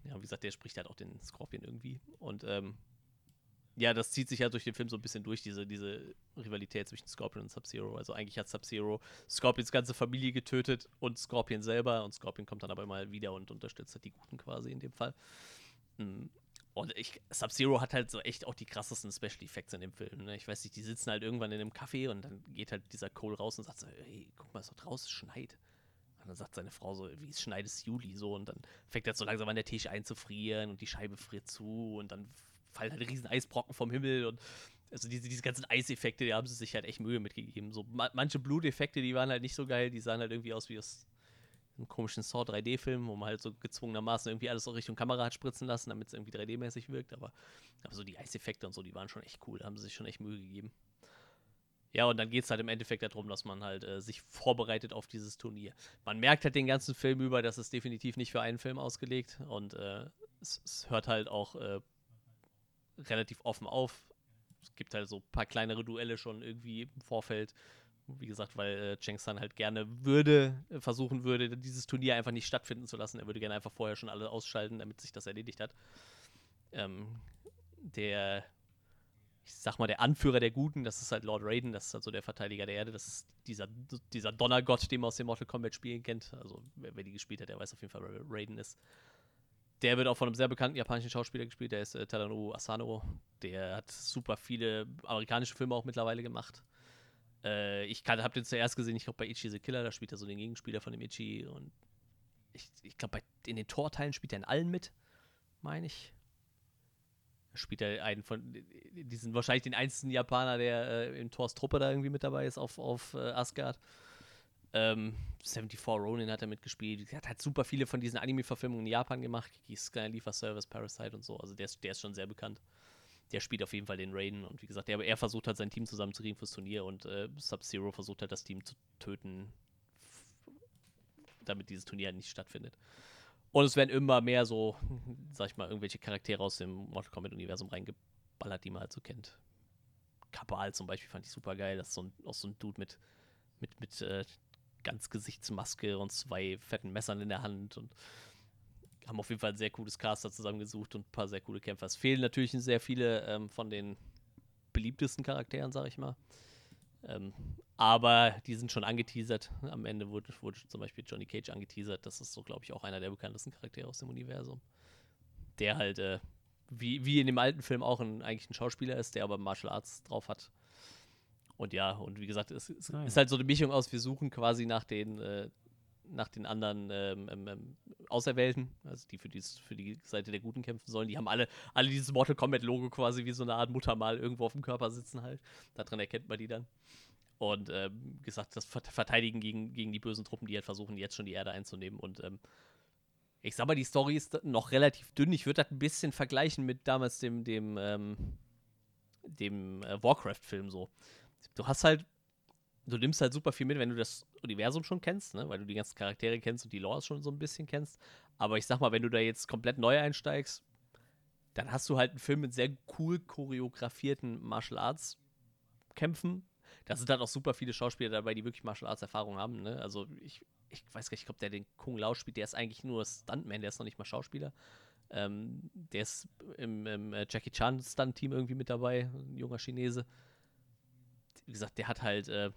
Ja, wie gesagt, der spricht halt auch den Scorpion irgendwie. Und ähm, ja, das zieht sich ja durch den Film so ein bisschen durch, diese, diese Rivalität zwischen Scorpion und Sub-Zero. Also eigentlich hat Sub-Zero Scorpions ganze Familie getötet und Scorpion selber. Und Scorpion kommt dann aber immer wieder und unterstützt halt die Guten quasi in dem Fall. Mm. Und ich, Sub-Zero hat halt so echt auch die krassesten Special Effects in dem Film. Ne? Ich weiß nicht, die sitzen halt irgendwann in einem Café und dann geht halt dieser Cole raus und sagt so, hey, guck mal, es ist draußen, schneit. Und dann sagt seine Frau so, wie es schneit es Juli so und dann fängt er so langsam an der Tisch einzufrieren und die Scheibe friert zu und dann fallen halt riesen Eisbrocken vom Himmel und also diese, diese ganzen Eiseffekte, die haben sie sich halt echt Mühe mitgegeben. So ma manche Bluteffekte, die waren halt nicht so geil, die sahen halt irgendwie aus wie aus einem komischen Saw 3D-Film, wo man halt so gezwungenermaßen irgendwie alles so Richtung Kamera hat spritzen lassen, damit es irgendwie 3D-mäßig wirkt, aber, aber so die Eiseffekte und so, die waren schon echt cool, da haben sie sich schon echt Mühe gegeben. Ja, und dann geht es halt im Endeffekt darum, dass man halt äh, sich vorbereitet auf dieses Turnier. Man merkt halt den ganzen Film über, dass es definitiv nicht für einen Film ausgelegt und äh, es, es hört halt auch äh, relativ offen auf. Es gibt halt so ein paar kleinere Duelle schon irgendwie im Vorfeld. Wie gesagt, weil äh, Cheng San halt gerne würde, äh, versuchen würde, dieses Turnier einfach nicht stattfinden zu lassen. Er würde gerne einfach vorher schon alle ausschalten, damit sich das erledigt hat. Ähm, der, ich sag mal, der Anführer der Guten, das ist halt Lord Raiden, das ist halt so der Verteidiger der Erde, das ist dieser, dieser Donnergott, den man aus den Mortal Kombat Spielen kennt. Also, wer, wer die gespielt hat, der weiß auf jeden Fall, wer Raiden ist. Der wird auch von einem sehr bekannten japanischen Schauspieler gespielt, der ist äh, Tadanobu Asano. Der hat super viele amerikanische Filme auch mittlerweile gemacht. Äh, ich habe den zuerst gesehen, ich glaube bei Ichi the Killer, da spielt er so den Gegenspieler von dem Ichi und ich, ich glaube in den Torteilen spielt er in allen mit, meine ich. Da spielt er einen von, diesen wahrscheinlich den einzigen Japaner, der äh, in Thors Truppe da irgendwie mit dabei ist auf, auf äh, Asgard. Ähm, 74 Ronin hat er mitgespielt. Er hat halt super viele von diesen Anime-Verfilmungen in Japan gemacht. Sky Lieferservice, Parasite und so. Also der ist, der ist schon sehr bekannt. Der spielt auf jeden Fall den Raiden und wie gesagt, er, er versucht halt sein Team zusammenzukriegen fürs Turnier und äh, Sub-Zero versucht halt das Team zu töten, damit dieses Turnier halt nicht stattfindet. Und es werden immer mehr so, sag ich mal, irgendwelche Charaktere aus dem Mortal Kombat-Universum reingeballert, die man halt so kennt. Kabal zum Beispiel fand ich super geil. Das ist so ein, auch so ein Dude mit, mit, mit äh, ganz Gesichtsmaske und zwei fetten Messern in der Hand und haben auf jeden Fall ein sehr cooles Caster zusammengesucht und ein paar sehr coole Kämpfer. Es fehlen natürlich sehr viele ähm, von den beliebtesten Charakteren, sag ich mal. Ähm, aber die sind schon angeteasert. Am Ende wurde, wurde zum Beispiel Johnny Cage angeteasert. Das ist so, glaube ich, auch einer der bekanntesten Charaktere aus dem Universum. Der halt, äh, wie, wie in dem alten Film auch ein, eigentlich ein Schauspieler ist, der aber Martial Arts drauf hat. Und ja, und wie gesagt, es, es Ah, ja. ist halt so eine Mischung aus, wir suchen quasi nach den, äh, nach den anderen ähm, ähm, ähm, Auserwählten, also die für, dies, für die Seite der Guten kämpfen sollen. Die haben alle, alle dieses Mortal Kombat-Logo quasi wie so eine Art Muttermal irgendwo auf dem Körper sitzen halt. Daran erkennt man die dann. Und ähm, gesagt, das Ver- Verteidigen gegen, gegen die bösen Truppen, die halt versuchen, jetzt schon die Erde einzunehmen. Und ähm, ich sag mal, die Story ist noch relativ dünn. Ich würde das ein bisschen vergleichen mit damals dem, dem, ähm, dem äh, Warcraft-Film so. Du hast halt, du nimmst halt super viel mit, wenn du das Universum schon kennst, ne? weil du die ganzen Charaktere kennst und die Lore schon so ein bisschen kennst. Aber ich sag mal, wenn du da jetzt komplett neu einsteigst, dann hast du halt einen Film mit sehr cool choreografierten Martial Arts Kämpfen. Da sind halt auch super viele Schauspieler dabei, die wirklich Martial Arts Erfahrung haben. Ne? Also ich, ich weiß gar nicht, ich glaube, der den Kung Lao spielt, der ist eigentlich nur Stuntman, der ist noch nicht mal Schauspieler. Ähm, der ist im, im äh, Jackie Chan Stunt-Team irgendwie mit dabei, ein junger Chinese. Wie gesagt, der hat halt äh,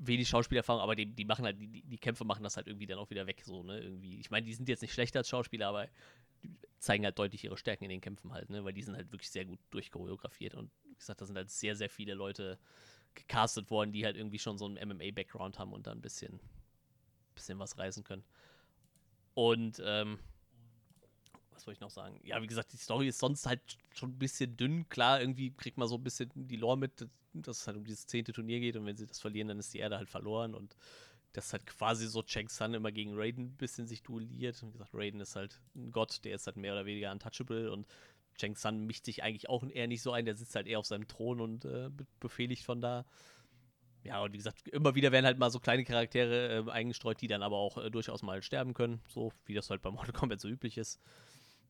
wenig Schauspielerfahrung, aber die, die machen halt, die, die Kämpfe machen das halt irgendwie dann auch wieder weg, so, ne? Irgendwie. Ich meine, die sind jetzt nicht schlechter als Schauspieler, aber die zeigen halt deutlich ihre Stärken in den Kämpfen halt, ne? Weil die sind halt wirklich sehr gut durchchoreografiert und wie gesagt, da sind halt sehr, sehr viele Leute gecastet worden, die halt irgendwie schon so einen MMA-Background haben und da ein bisschen, bisschen was reißen können. Und, ähm, was wollte ich noch sagen? Ja, wie gesagt, die Story ist sonst halt schon ein bisschen dünn. Klar, irgendwie kriegt man so ein bisschen die Lore mit, dass es halt um dieses zehnte Turnier geht und wenn sie das verlieren, dann ist die Erde halt verloren und dass halt quasi so Cheng Sun immer gegen Raiden ein bisschen sich duelliert. Und wie gesagt, Raiden ist halt ein Gott, der ist halt mehr oder weniger untouchable und Cheng Sun mischt sich eigentlich auch eher nicht so ein, der sitzt halt eher auf seinem Thron und äh, befehligt von da. Ja, und wie gesagt, immer wieder werden halt mal so kleine Charaktere äh, eingestreut, die dann aber auch äh, durchaus mal sterben können, so wie das halt bei Mortal Kombat so üblich ist.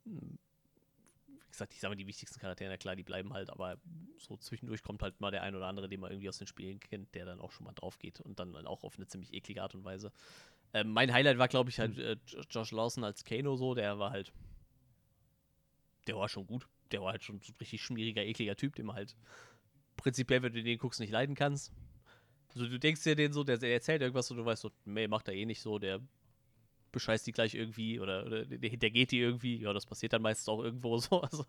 Wie gesagt, ich sage mal, die wichtigsten Charaktere, na klar, die bleiben halt, aber so zwischendurch kommt halt mal der ein oder andere, den man irgendwie aus den Spielen kennt, der dann auch schon mal drauf geht und dann auch auf eine ziemlich eklige Art und Weise. Ähm, mein Highlight war, glaube ich, halt äh, Josh Lawson als Kano so, der war halt der war schon gut. Der war halt schon so ein richtig schmieriger, ekliger Typ, den man halt prinzipiell, wenn du den guckst, nicht leiden kannst. Also du denkst dir den so, der, der erzählt irgendwas und du weißt so, nee, macht er eh nicht so, der bescheißt die gleich irgendwie oder, oder der hintergeht die irgendwie. Ja, das passiert dann meistens auch irgendwo <laughs> so. Also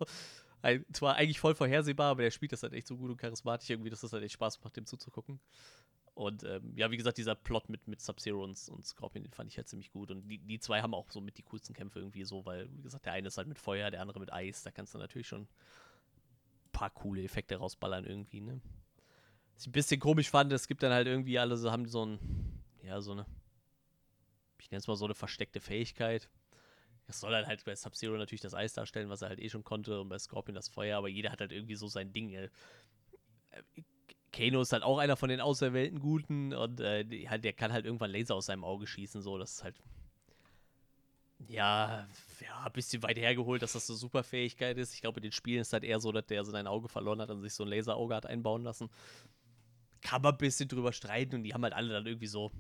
zwar eigentlich voll vorhersehbar, aber der spielt das halt echt so gut und charismatisch irgendwie, dass das halt echt Spaß macht, dem zuzugucken. Und ähm, ja, wie gesagt, dieser Plot mit, mit Sub-Zero und, und, Scorpion, den fand ich halt ziemlich gut. Und die, die zwei haben auch so mit die coolsten Kämpfe irgendwie so, weil, wie gesagt, der eine ist halt mit Feuer, der andere mit Eis. Da kannst du natürlich schon ein paar coole Effekte rausballern irgendwie, ne? Was ich ein bisschen komisch fand, es gibt dann halt irgendwie alle so, haben so ein, ja, so eine, ich nenne es mal so eine versteckte Fähigkeit. Das soll dann halt bei Sub-Zero natürlich das Eis darstellen, was er halt eh schon konnte, und bei Scorpion das Feuer, aber jeder hat halt irgendwie so sein Ding. Ey. Kano ist halt auch einer von den auserwählten Guten und äh, halt, der kann halt irgendwann Laser aus seinem Auge schießen, so, das ist halt ja, ja, ein bisschen weit hergeholt, dass das so super Fähigkeit ist. Ich glaube, in den Spielen ist halt eher so, dass der so ein Auge verloren hat und sich so ein Laserauge hat einbauen lassen. Kann man ein bisschen drüber streiten und die haben halt alle dann irgendwie so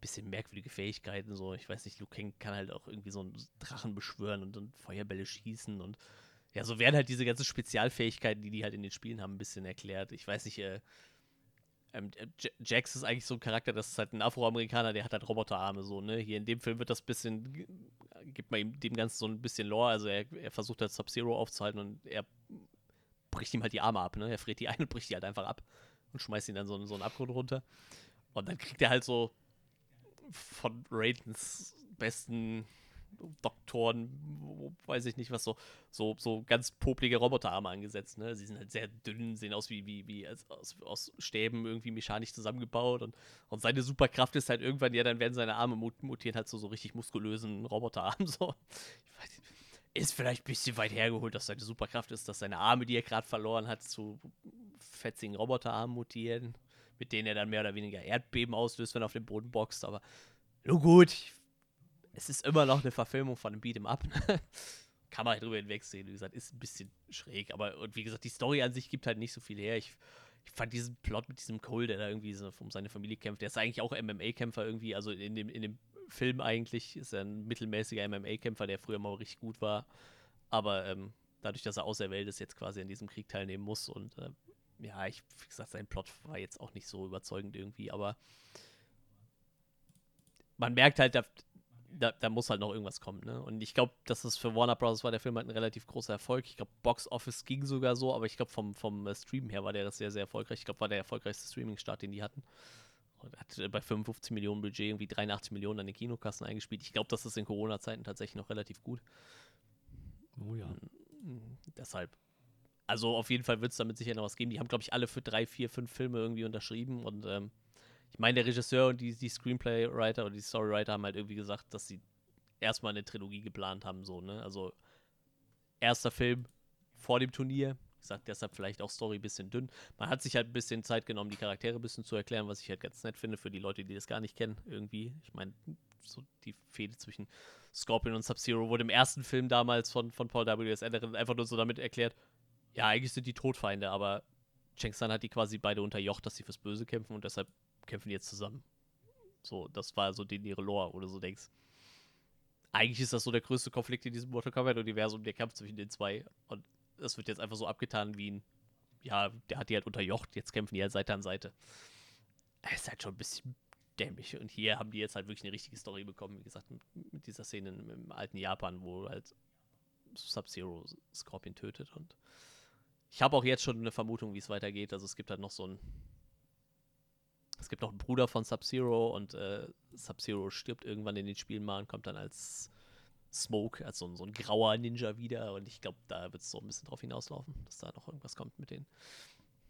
bisschen merkwürdige Fähigkeiten. So, ich weiß nicht, Liu Kang kann halt auch irgendwie so einen Drachen beschwören und, und Feuerbälle schießen und ja, so werden halt diese ganzen Spezialfähigkeiten, die die halt in den Spielen haben, ein bisschen erklärt. Ich weiß nicht, äh, ähm, Jax ist eigentlich so ein Charakter, das ist halt ein Afroamerikaner, der hat halt Roboterarme so, ne? Hier in dem Film wird das bisschen, gibt man ihm dem Ganzen so ein bisschen Lore, also er, er versucht halt Sub-Zero aufzuhalten und er bricht ihm halt die Arme ab, ne? Er friert die ein und bricht die halt einfach ab und schmeißt ihn dann so, so einen Abgrund runter. Und dann kriegt er halt so von Raidens besten Doktoren, weiß ich nicht, was so, so, so ganz poplige Roboterarme angesetzt. Ne? Sie sind halt sehr dünn, sehen aus wie, wie, wie aus, aus Stäben irgendwie mechanisch zusammengebaut und, und seine Superkraft ist halt irgendwann, ja, dann werden seine Arme mutieren halt so, so richtig muskulösen Roboterarmen. <laughs> So. Weiß, ist vielleicht ein bisschen weit hergeholt, dass seine Superkraft ist, dass seine Arme, die er gerade verloren hat, zu fetzigen Roboterarmen mutieren, mit denen er dann mehr oder weniger Erdbeben auslöst, wenn er auf den Boden boxt. Aber nur gut, es ist immer noch eine Verfilmung von einem Beat'em Up. <laughs> Kann man halt drüber hinwegsehen. Wie gesagt, ist ein bisschen schräg. Aber und wie gesagt, die Story an sich gibt halt nicht so viel her. Ich, ich fand diesen Plot mit diesem Cole, der da irgendwie so um seine Familie kämpft, der ist eigentlich auch MMA-Kämpfer irgendwie. Also in dem, in dem Film eigentlich ist er ein mittelmäßiger MMA-Kämpfer, der früher mal richtig gut war. Aber ähm, dadurch, dass er auserwählt ist, jetzt quasi an diesem Krieg teilnehmen muss. Und äh, ja, ich, wie gesagt, sein Plot war jetzt auch nicht so überzeugend irgendwie. Aber man merkt halt, da, da, muss halt noch irgendwas kommen, ne? Und ich glaube, dass das für Warner Bros. war der Film halt ein relativ großer Erfolg. Ich glaube, Box Office ging sogar so, aber ich glaube, vom, vom äh, Stream her war der das sehr, sehr erfolgreich. Ich glaube, war der erfolgreichste Streaming-Start, den die hatten. Und hat äh, bei 55 Millionen Budget irgendwie 83 Millionen an den Kinokassen eingespielt. Ich glaube, das ist in Corona-Zeiten tatsächlich noch relativ gut. Oh ja. Mhm, deshalb. Also auf jeden Fall wird es damit sicher noch was geben. Die haben, glaube ich, alle für drei, vier, fünf Filme irgendwie unterschrieben und ähm, ich meine, der Regisseur und die, die Screenplay-Writer oder die Storywriter haben halt irgendwie gesagt, dass sie erstmal eine Trilogie geplant haben, so, ne? Also erster Film vor dem Turnier. Ich sag deshalb vielleicht auch Story ein bisschen dünn. Man hat sich halt ein bisschen Zeit genommen, die Charaktere ein bisschen zu erklären, was ich halt ganz nett finde für die Leute, die das gar nicht kennen, irgendwie. Ich meine, so die Fehde zwischen Scorpion und Sub-Zero wurde im ersten Film damals von, von Paul W.S. Anderson einfach nur so damit erklärt, ja, eigentlich sind die Todfeinde, aber Cheng San hat die quasi beide unterjocht, dass sie fürs Böse kämpfen und deshalb kämpfen jetzt zusammen. So, das war so den ihre Lore, oder so denkst. Eigentlich ist das so der größte Konflikt in diesem Mortal Kombat-Universum, der Kampf zwischen den zwei. Und das wird jetzt einfach so abgetan wie ein, ja, der hat die halt unterjocht, jetzt kämpfen die halt Seite an Seite. Es ist halt schon ein bisschen dämlich. Und hier haben die jetzt halt wirklich eine richtige Story bekommen, wie gesagt, mit, mit dieser Szene im, im, alten Japan, wo halt Sub-Zero Scorpion tötet. Und ich habe auch jetzt schon eine Vermutung, wie es weitergeht. Also es gibt halt noch so ein es gibt auch einen Bruder von Sub-Zero und äh, Sub-Zero stirbt irgendwann in den Spielen mal und kommt dann als Smoke, als so, so ein grauer Ninja wieder. Und ich glaube, da wird es so ein bisschen drauf hinauslaufen, dass da noch irgendwas kommt mit denen.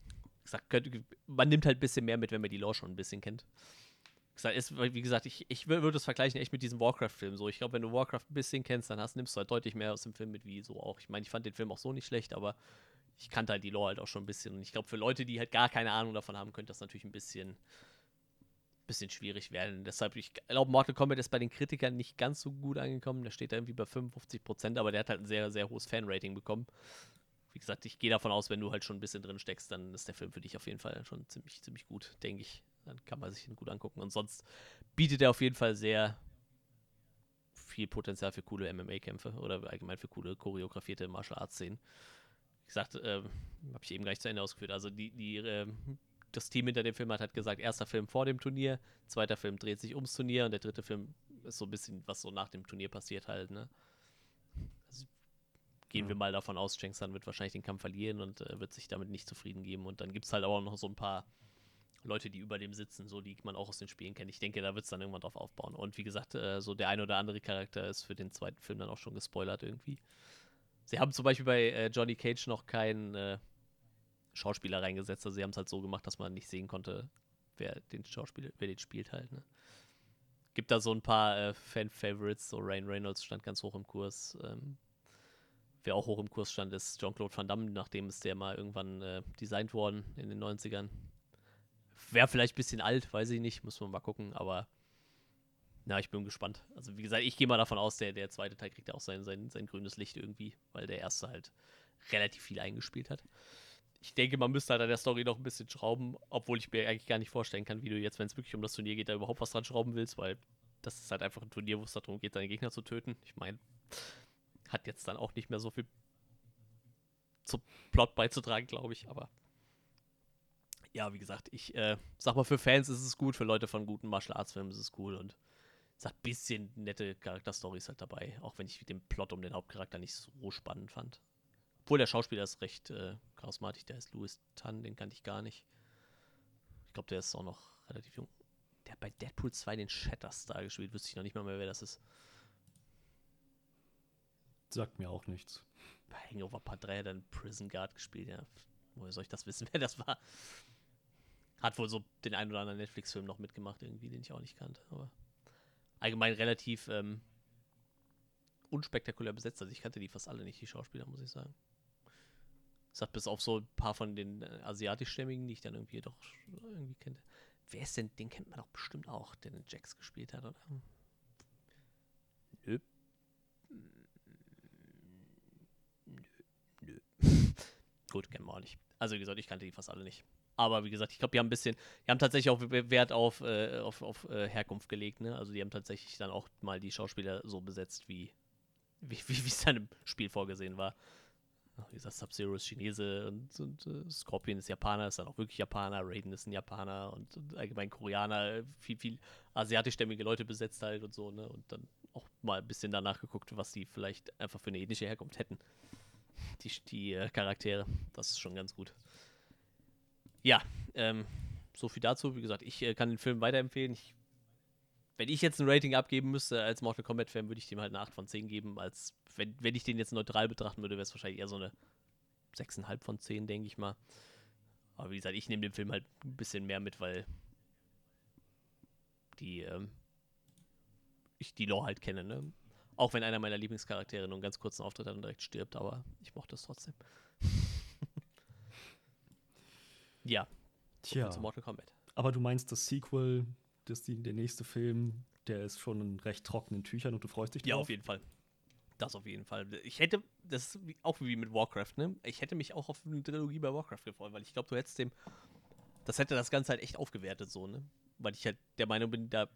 Wie gesagt, könnte, man nimmt halt ein bisschen mehr mit, wenn man die Lore schon ein bisschen kennt. Wie gesagt, ich, ich würde es vergleichen echt mit diesem Warcraft-Film. So, ich glaube, wenn du Warcraft ein bisschen kennst, dann hast, nimmst du halt deutlich mehr aus dem Film mit, wie so auch. Ich meine, ich fand den Film auch so nicht schlecht, aber ich kannte halt die Lore halt auch schon ein bisschen. Und ich glaube, für Leute, die halt gar keine Ahnung davon haben, könnte das natürlich ein bisschen, bisschen schwierig werden. Deshalb, ich glaube, Mortal Kombat ist bei den Kritikern nicht ganz so gut angekommen. Der steht da irgendwie bei 55 Prozent, aber der hat halt ein sehr, sehr hohes Fan-Rating bekommen. Wie gesagt, ich gehe davon aus, wenn du halt schon ein bisschen drin steckst, dann ist der Film für dich auf jeden Fall schon ziemlich, ziemlich gut, denke ich. Dann kann man sich ihn gut angucken. Und sonst bietet er auf jeden Fall sehr viel Potenzial für coole MMA-Kämpfe oder allgemein für coole choreografierte Martial Arts-Szenen. Wie gesagt, äh, habe ich eben gleich zu Ende ausgeführt. Also die, die, äh, das Team hinter dem Film hat, hat gesagt, erster Film vor dem Turnier, zweiter Film dreht sich ums Turnier und der dritte Film ist so ein bisschen, was so nach dem Turnier passiert halt, ne? Also gehen ja. wir mal davon aus, Cheng San wird wahrscheinlich den Kampf verlieren und äh, wird sich damit nicht zufrieden geben. Und dann gibt es halt auch noch so ein paar Leute, die über dem sitzen, so die man auch aus den Spielen kennt. Ich denke, da wird es dann irgendwann drauf aufbauen. Und wie gesagt, äh, so der ein oder andere Charakter ist für den zweiten Film dann auch schon gespoilert irgendwie. Sie haben zum Beispiel bei äh, Johnny Cage noch keinen äh, Schauspieler reingesetzt. Also sie haben es halt so gemacht, dass man nicht sehen konnte, wer den Schauspieler, wer den spielt halt. Ne? Gibt da so ein paar äh, Fan-Favorites, so Ryan Reynolds stand ganz hoch im Kurs. Ähm, wer auch hoch im Kurs stand, ist Jean-Claude Van Damme, nachdem ist der mal irgendwann äh, designt worden in den 90ern. Wäre vielleicht ein bisschen alt, weiß ich nicht, muss man mal gucken, aber na, ich bin gespannt. Also wie gesagt, ich gehe mal davon aus, der, der zweite Teil kriegt ja auch sein, sein, sein grünes Licht irgendwie, weil der erste halt relativ viel eingespielt hat. Ich denke, man müsste halt an der Story noch ein bisschen schrauben, obwohl ich mir eigentlich gar nicht vorstellen kann, wie du jetzt, wenn es wirklich um das Turnier geht, da überhaupt was dran schrauben willst, weil das ist halt einfach ein Turnier, wo es darum geht, deine Gegner zu töten. Ich meine, hat jetzt dann auch nicht mehr so viel zum Plot beizutragen, glaube ich, aber ja, wie gesagt, ich äh, sag mal, für Fans ist es gut, für Leute von guten Martial Arts Filmen ist es cool und es hat ein bisschen nette Charakterstories halt dabei, auch wenn ich den Plot um den Hauptcharakter nicht so spannend fand. Obwohl der Schauspieler ist recht äh, charismatisch, der ist Louis Tan, den kannte ich gar nicht. Ich glaube, der ist auch noch relativ jung. Der hat bei Deadpool 2 den Shatterstar gespielt, wüsste ich noch nicht mal mehr, wer das ist. Sagt mir auch nichts. Bei Hangover Part 3 hat er einen Prison Guard gespielt, ja. Woher soll ich das wissen, <laughs> wer das war? Hat wohl so den einen oder anderen Netflix-Film noch mitgemacht, irgendwie, den ich auch nicht kannte, aber allgemein relativ ähm, unspektakulär besetzt. Also ich kannte die fast alle nicht, die Schauspieler, muss ich sagen. Es hat bis auf so ein paar von den äh, asiatischstämmigen, die ich dann irgendwie doch irgendwie kenne. Wer ist denn, den kennt man doch bestimmt auch, der den Jax gespielt hat, oder? Nö. Nö. Nö. <laughs> Gut, kennen wir auch nicht. Also wie gesagt, ich kannte die fast alle nicht. Aber wie gesagt, ich glaube, die haben ein bisschen, die haben tatsächlich auch Wert auf, äh, auf, auf äh, Herkunft gelegt, ne? Also die haben tatsächlich dann auch mal die Schauspieler so besetzt, wie wie es dann im Spiel vorgesehen war. Wie gesagt, Sub-Zero ist Chinese und, und uh, Scorpion ist Japaner, ist dann auch wirklich Japaner, Raiden ist ein Japaner und, und allgemein Koreaner, viel, viel asiatischstämmige Leute besetzt halt und so, ne? Und dann auch mal ein bisschen danach geguckt, was die vielleicht einfach für eine ähnliche Herkunft hätten. Die, die äh, Charaktere. Das ist schon ganz gut. Ja, ähm, so viel dazu. Wie gesagt, ich äh, kann den Film weiterempfehlen. Ich, wenn ich jetzt ein Rating abgeben müsste als Mortal Kombat-Fan, würde ich dem halt eine 8 von 10 geben. Als wenn, wenn ich den jetzt neutral betrachten würde, wäre es wahrscheinlich eher so eine 6,5 von 10, denke ich mal. Aber wie gesagt, ich nehme den Film halt ein bisschen mehr mit, weil die, ähm, ich die Lore halt kenne, ne? Auch wenn einer meiner Lieblingscharaktere nur einen ganz kurzen Auftritt hat und direkt stirbt, aber ich mochte es trotzdem. Ja. Tja. Zu Mortal Kombat. Aber du meinst das Sequel, das die, der nächste Film, der ist schon in recht trockenen Tüchern und du freust dich drauf? Ja, auf jeden Fall. Das auf jeden Fall. Ich hätte, das ist auch wie mit Warcraft, ne? Ich hätte mich auch auf eine Trilogie bei Warcraft gefreut, weil ich glaube, du hättest dem, das hätte das Ganze halt echt aufgewertet, so, ne? Weil ich halt der Meinung bin, da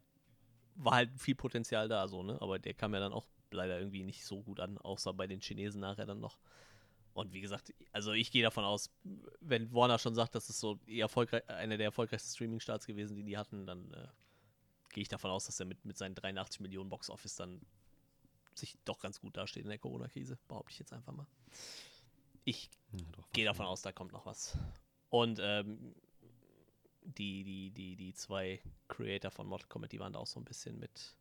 war halt viel Potenzial da, so, ne? Aber der kam ja dann auch leider irgendwie nicht so gut an, außer bei den Chinesen nachher dann noch. Und wie gesagt, also ich gehe davon aus, wenn Warner schon sagt, das ist so eine der erfolgreichsten Streaming-Starts gewesen, die die hatten, dann äh, gehe ich davon aus, dass er mit, mit seinen 83 Millionen Box-Office dann sich doch ganz gut dasteht in der Corona-Krise, behaupte ich jetzt einfach mal. Ich ja, gehe davon aus, da kommt noch was. Und ähm, die, die, die, die zwei Creator von Mortal Kombat, die waren da auch so ein bisschen mit,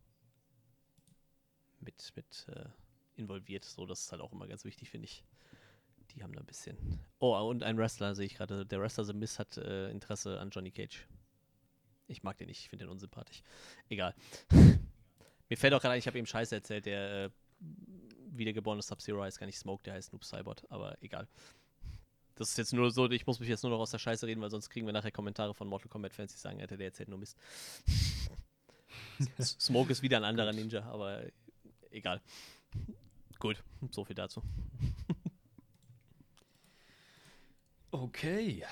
mit, mit äh, involviert. So, das ist halt auch immer ganz wichtig, finde ich. Die haben da ein bisschen. Oh, und ein Wrestler sehe ich gerade. Der Wrestler The Miz hat äh, Interesse an Johnny Cage. Ich mag den nicht, ich finde den unsympathisch. Egal. <laughs> Mir fällt auch gerade ein, ich habe ihm Scheiße erzählt, der äh, wiedergeborene Sub-Zero heißt gar nicht Smoke, der heißt Noob Cybot, aber egal. Das ist jetzt nur so, ich muss mich jetzt nur noch aus der Scheiße reden, weil sonst kriegen wir nachher Kommentare von Mortal Kombat-Fans, die sagen, Alter, der erzählt nur Mist. <laughs> Smoke ist wieder ein anderer Ninja, aber egal. Gut, so viel dazu. <laughs> Okay.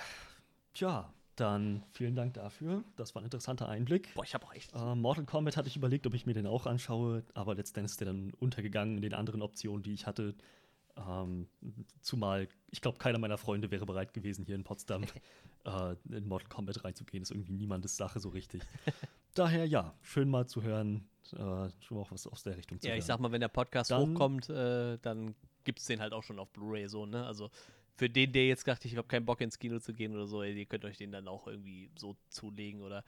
Tja, dann vielen Dank dafür. Das war ein interessanter Einblick. Boah, ich habe auch echt. Äh, Mortal Kombat hatte ich überlegt, ob ich mir den auch anschaue, aber letztendlich ist der dann untergegangen in den anderen Optionen, die ich hatte. Ähm, zumal, ich glaube, keiner meiner Freunde wäre bereit gewesen, hier in Potsdam <laughs> äh, in Mortal Kombat reinzugehen. Ist irgendwie niemandes Sache so richtig. <laughs> Daher ja, schön mal zu hören, äh, schon auch was aus der Richtung zu Ja, hören. ich sag mal, wenn der Podcast Dann- hochkommt, äh, dann gibt es den halt auch schon auf Blu-ray so, ne? Also für den, der jetzt dachte, ich habe keinen Bock ins Kino zu gehen oder so, ey, ihr könnt euch den dann auch irgendwie so zulegen oder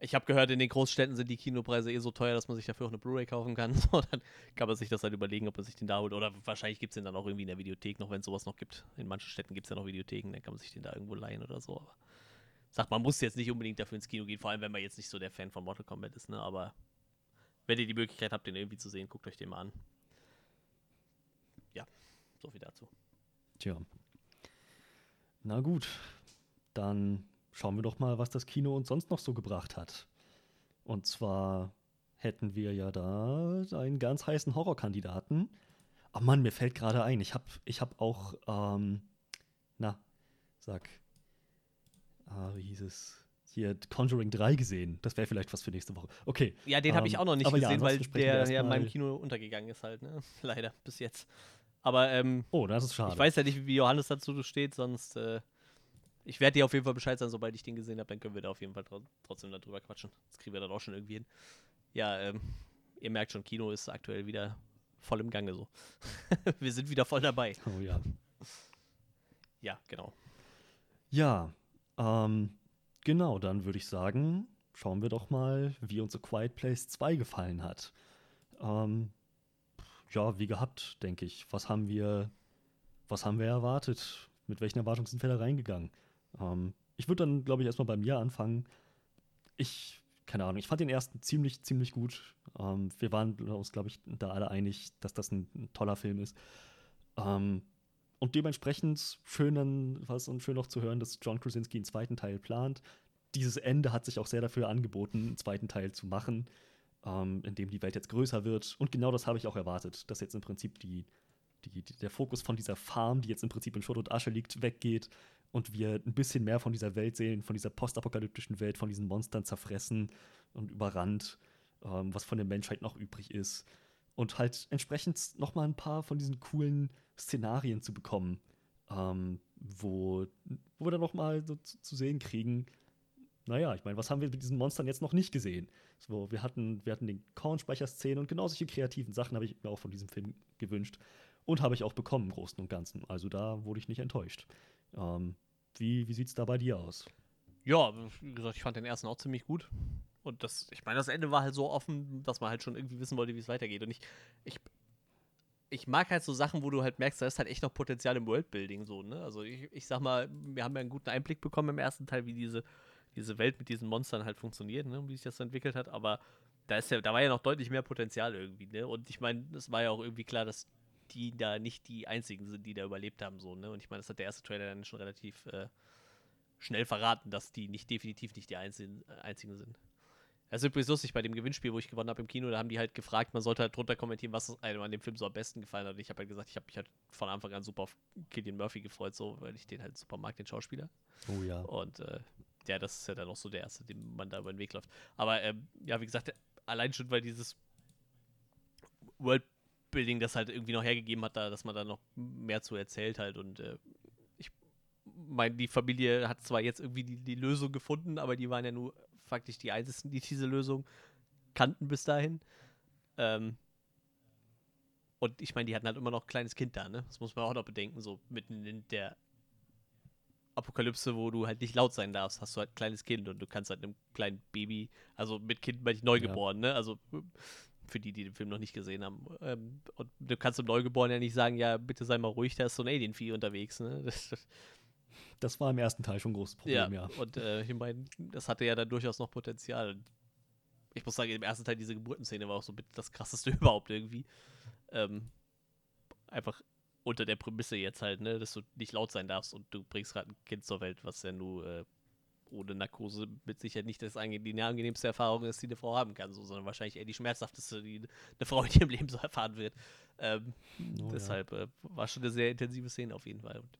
ich habe gehört, in den Großstädten sind die Kinopreise eh so teuer, dass man sich dafür auch eine Blu-ray kaufen kann. <laughs> So, dann kann man sich das halt überlegen, ob man sich den da holt. Oder wahrscheinlich gibt es den dann auch irgendwie in der Videothek noch, wenn es sowas noch gibt. In manchen Städten gibt es ja noch Videotheken, dann kann man sich den da irgendwo leihen oder so. Aber sagt, man muss jetzt nicht unbedingt dafür ins Kino gehen, vor allem wenn man jetzt nicht so der Fan von Mortal Kombat ist, ne? Aber wenn ihr die Möglichkeit habt, den irgendwie zu sehen, guckt euch den mal an. Ja, so viel dazu. Tja. Na gut, dann schauen wir doch mal, was das Kino uns sonst noch so gebracht hat. Und zwar hätten wir ja da einen ganz heißen Horrorkandidaten. Oh Mann, mir fällt gerade ein, ich habe ich hab auch, ähm, na, sag, ah, wie hieß es? Hier Conjuring 3 gesehen. Das wäre vielleicht was für nächste Woche. Okay. Ja, den habe ich Ähm, auch noch nicht aber ja, gesehen, weil der ja in meinem Kino untergegangen ist halt, ne? <laughs> Leider, bis jetzt. Aber ähm, Oh, das ist schade. ich weiß ja nicht, wie Johannes dazu steht, sonst äh, ich werde dir auf jeden Fall Bescheid sagen, sobald ich den gesehen habe, dann können wir da auf jeden Fall tro trotzdem darüber quatschen. Das kriegen wir dann auch schon irgendwie hin. Ja, ähm, ihr merkt schon, Kino ist aktuell wieder voll im Gange so. <laughs> wir sind wieder voll dabei. Oh ja. Ja, genau. Ja, ähm, genau, dann würde ich sagen, schauen wir doch mal, wie uns The Quiet Place 2 gefallen hat. Ähm, ja, wie gehabt, denke ich. Was haben wir, was haben wir erwartet? Mit welchen Erwartungen sind wir da reingegangen? Ähm, ich würde dann, glaube ich, erstmal bei mir anfangen. Ich, keine Ahnung, ich fand den ersten ziemlich, ziemlich gut. Ähm, wir waren uns, glaube ich, da alle einig, dass das ein, ein toller Film ist. Ähm, und dementsprechend schön dann was und schön auch zu hören, dass John Krasinski einen zweiten Teil plant. Dieses Ende hat sich auch sehr dafür angeboten, einen zweiten Teil zu machen, ähm, in dem die Welt jetzt größer wird. Und genau das habe ich auch erwartet, dass jetzt im Prinzip die, die, die, der Fokus von dieser Farm, die jetzt im Prinzip in Schutt und Asche liegt, weggeht und wir ein bisschen mehr von dieser Welt sehen, von dieser postapokalyptischen Welt, von diesen Monstern zerfressen und überrannt, ähm, was von der Menschheit noch übrig ist. Und halt entsprechend noch mal ein paar von diesen coolen Szenarien zu bekommen, ähm, wo, wo wir dann noch mal so zu, zu sehen kriegen, naja, ich meine, was haben wir mit diesen Monstern jetzt noch nicht gesehen? So, wir hatten, wir hatten den Kornspeicher-Szenen und genau solche kreativen Sachen habe ich mir auch von diesem Film gewünscht und habe ich auch bekommen im Großen und Ganzen. Also da wurde ich nicht enttäuscht. Ähm, wie wie sieht es da bei dir aus? Ja, wie gesagt, ich fand den ersten auch ziemlich gut. Und das, ich meine, das Ende war halt so offen, dass man halt schon irgendwie wissen wollte, wie es weitergeht. Und ich, ich, ich mag halt so Sachen, wo du halt merkst, da ist halt echt noch Potenzial im Worldbuilding so, ne? Also ich, ich sag mal, wir haben ja einen guten Einblick bekommen im ersten Teil, wie diese, diese Welt mit diesen Monstern halt funktioniert, ne? Wie sich das so entwickelt hat. Aber da ist ja, da war ja noch deutlich mehr Potenzial irgendwie, ne? Und ich meine, es war ja auch irgendwie klar, dass die da nicht die einzigen sind, die da überlebt haben, so, ne? Und ich meine, das hat der erste Trailer dann schon relativ äh, schnell verraten, dass die nicht definitiv nicht die einzigen, äh, einzigen sind. Das ist übrigens lustig, bei dem Gewinnspiel, wo ich gewonnen habe im Kino, da haben die halt gefragt, man sollte halt drunter kommentieren, was einem an dem Film so am besten gefallen hat. Und ich habe halt gesagt, ich habe mich halt von Anfang an super auf Killian Murphy gefreut, so, weil ich den halt super mag, den Schauspieler. Oh ja. Und äh, ja, das ist ja dann auch so der erste, dem man da über den Weg läuft. Aber ähm, ja, wie gesagt, allein schon, weil dieses Worldbuilding das halt irgendwie noch hergegeben hat, da, dass man da noch mehr zu erzählt halt. Und äh, ich meine, die Familie hat zwar jetzt irgendwie die, die Lösung gefunden, aber die waren ja nur faktisch die einzigen, die diese Lösung kannten bis dahin. Ähm, und ich meine, die hatten halt immer noch ein kleines Kind da, ne? Das muss man auch noch bedenken, so mitten in der Apokalypse, wo du halt nicht laut sein darfst, hast du halt ein kleines Kind und du kannst halt einem kleinen Baby, also mit Kind meine ich neugeboren, ja. ne? Also für die, die den Film noch nicht gesehen haben. Ähm, und du kannst dem Neugeborenen ja nicht sagen, ja, bitte sei mal ruhig, da ist so ein Alien-Vieh unterwegs, ne? Das, das, war im ersten Teil schon ein großes Problem, ja. ja. Und äh, ich meine, das hatte ja dann durchaus noch Potenzial. Ich muss sagen, im ersten Teil diese Geburtenszene war auch so das krasseste <laughs> überhaupt irgendwie. Ähm, einfach unter der Prämisse jetzt halt, ne, dass du nicht laut sein darfst und du bringst gerade ein Kind zur Welt, was ja nur äh, ohne Narkose mit Sicherheit nicht das ange die angenehmste Erfahrung ist, die eine Frau haben kann, so, sondern wahrscheinlich eher die schmerzhafteste, die eine Frau in ihrem <laughs> Leben so erfahren wird. Ähm, oh, deshalb ja. äh, war schon eine sehr intensive Szene auf jeden Fall. Und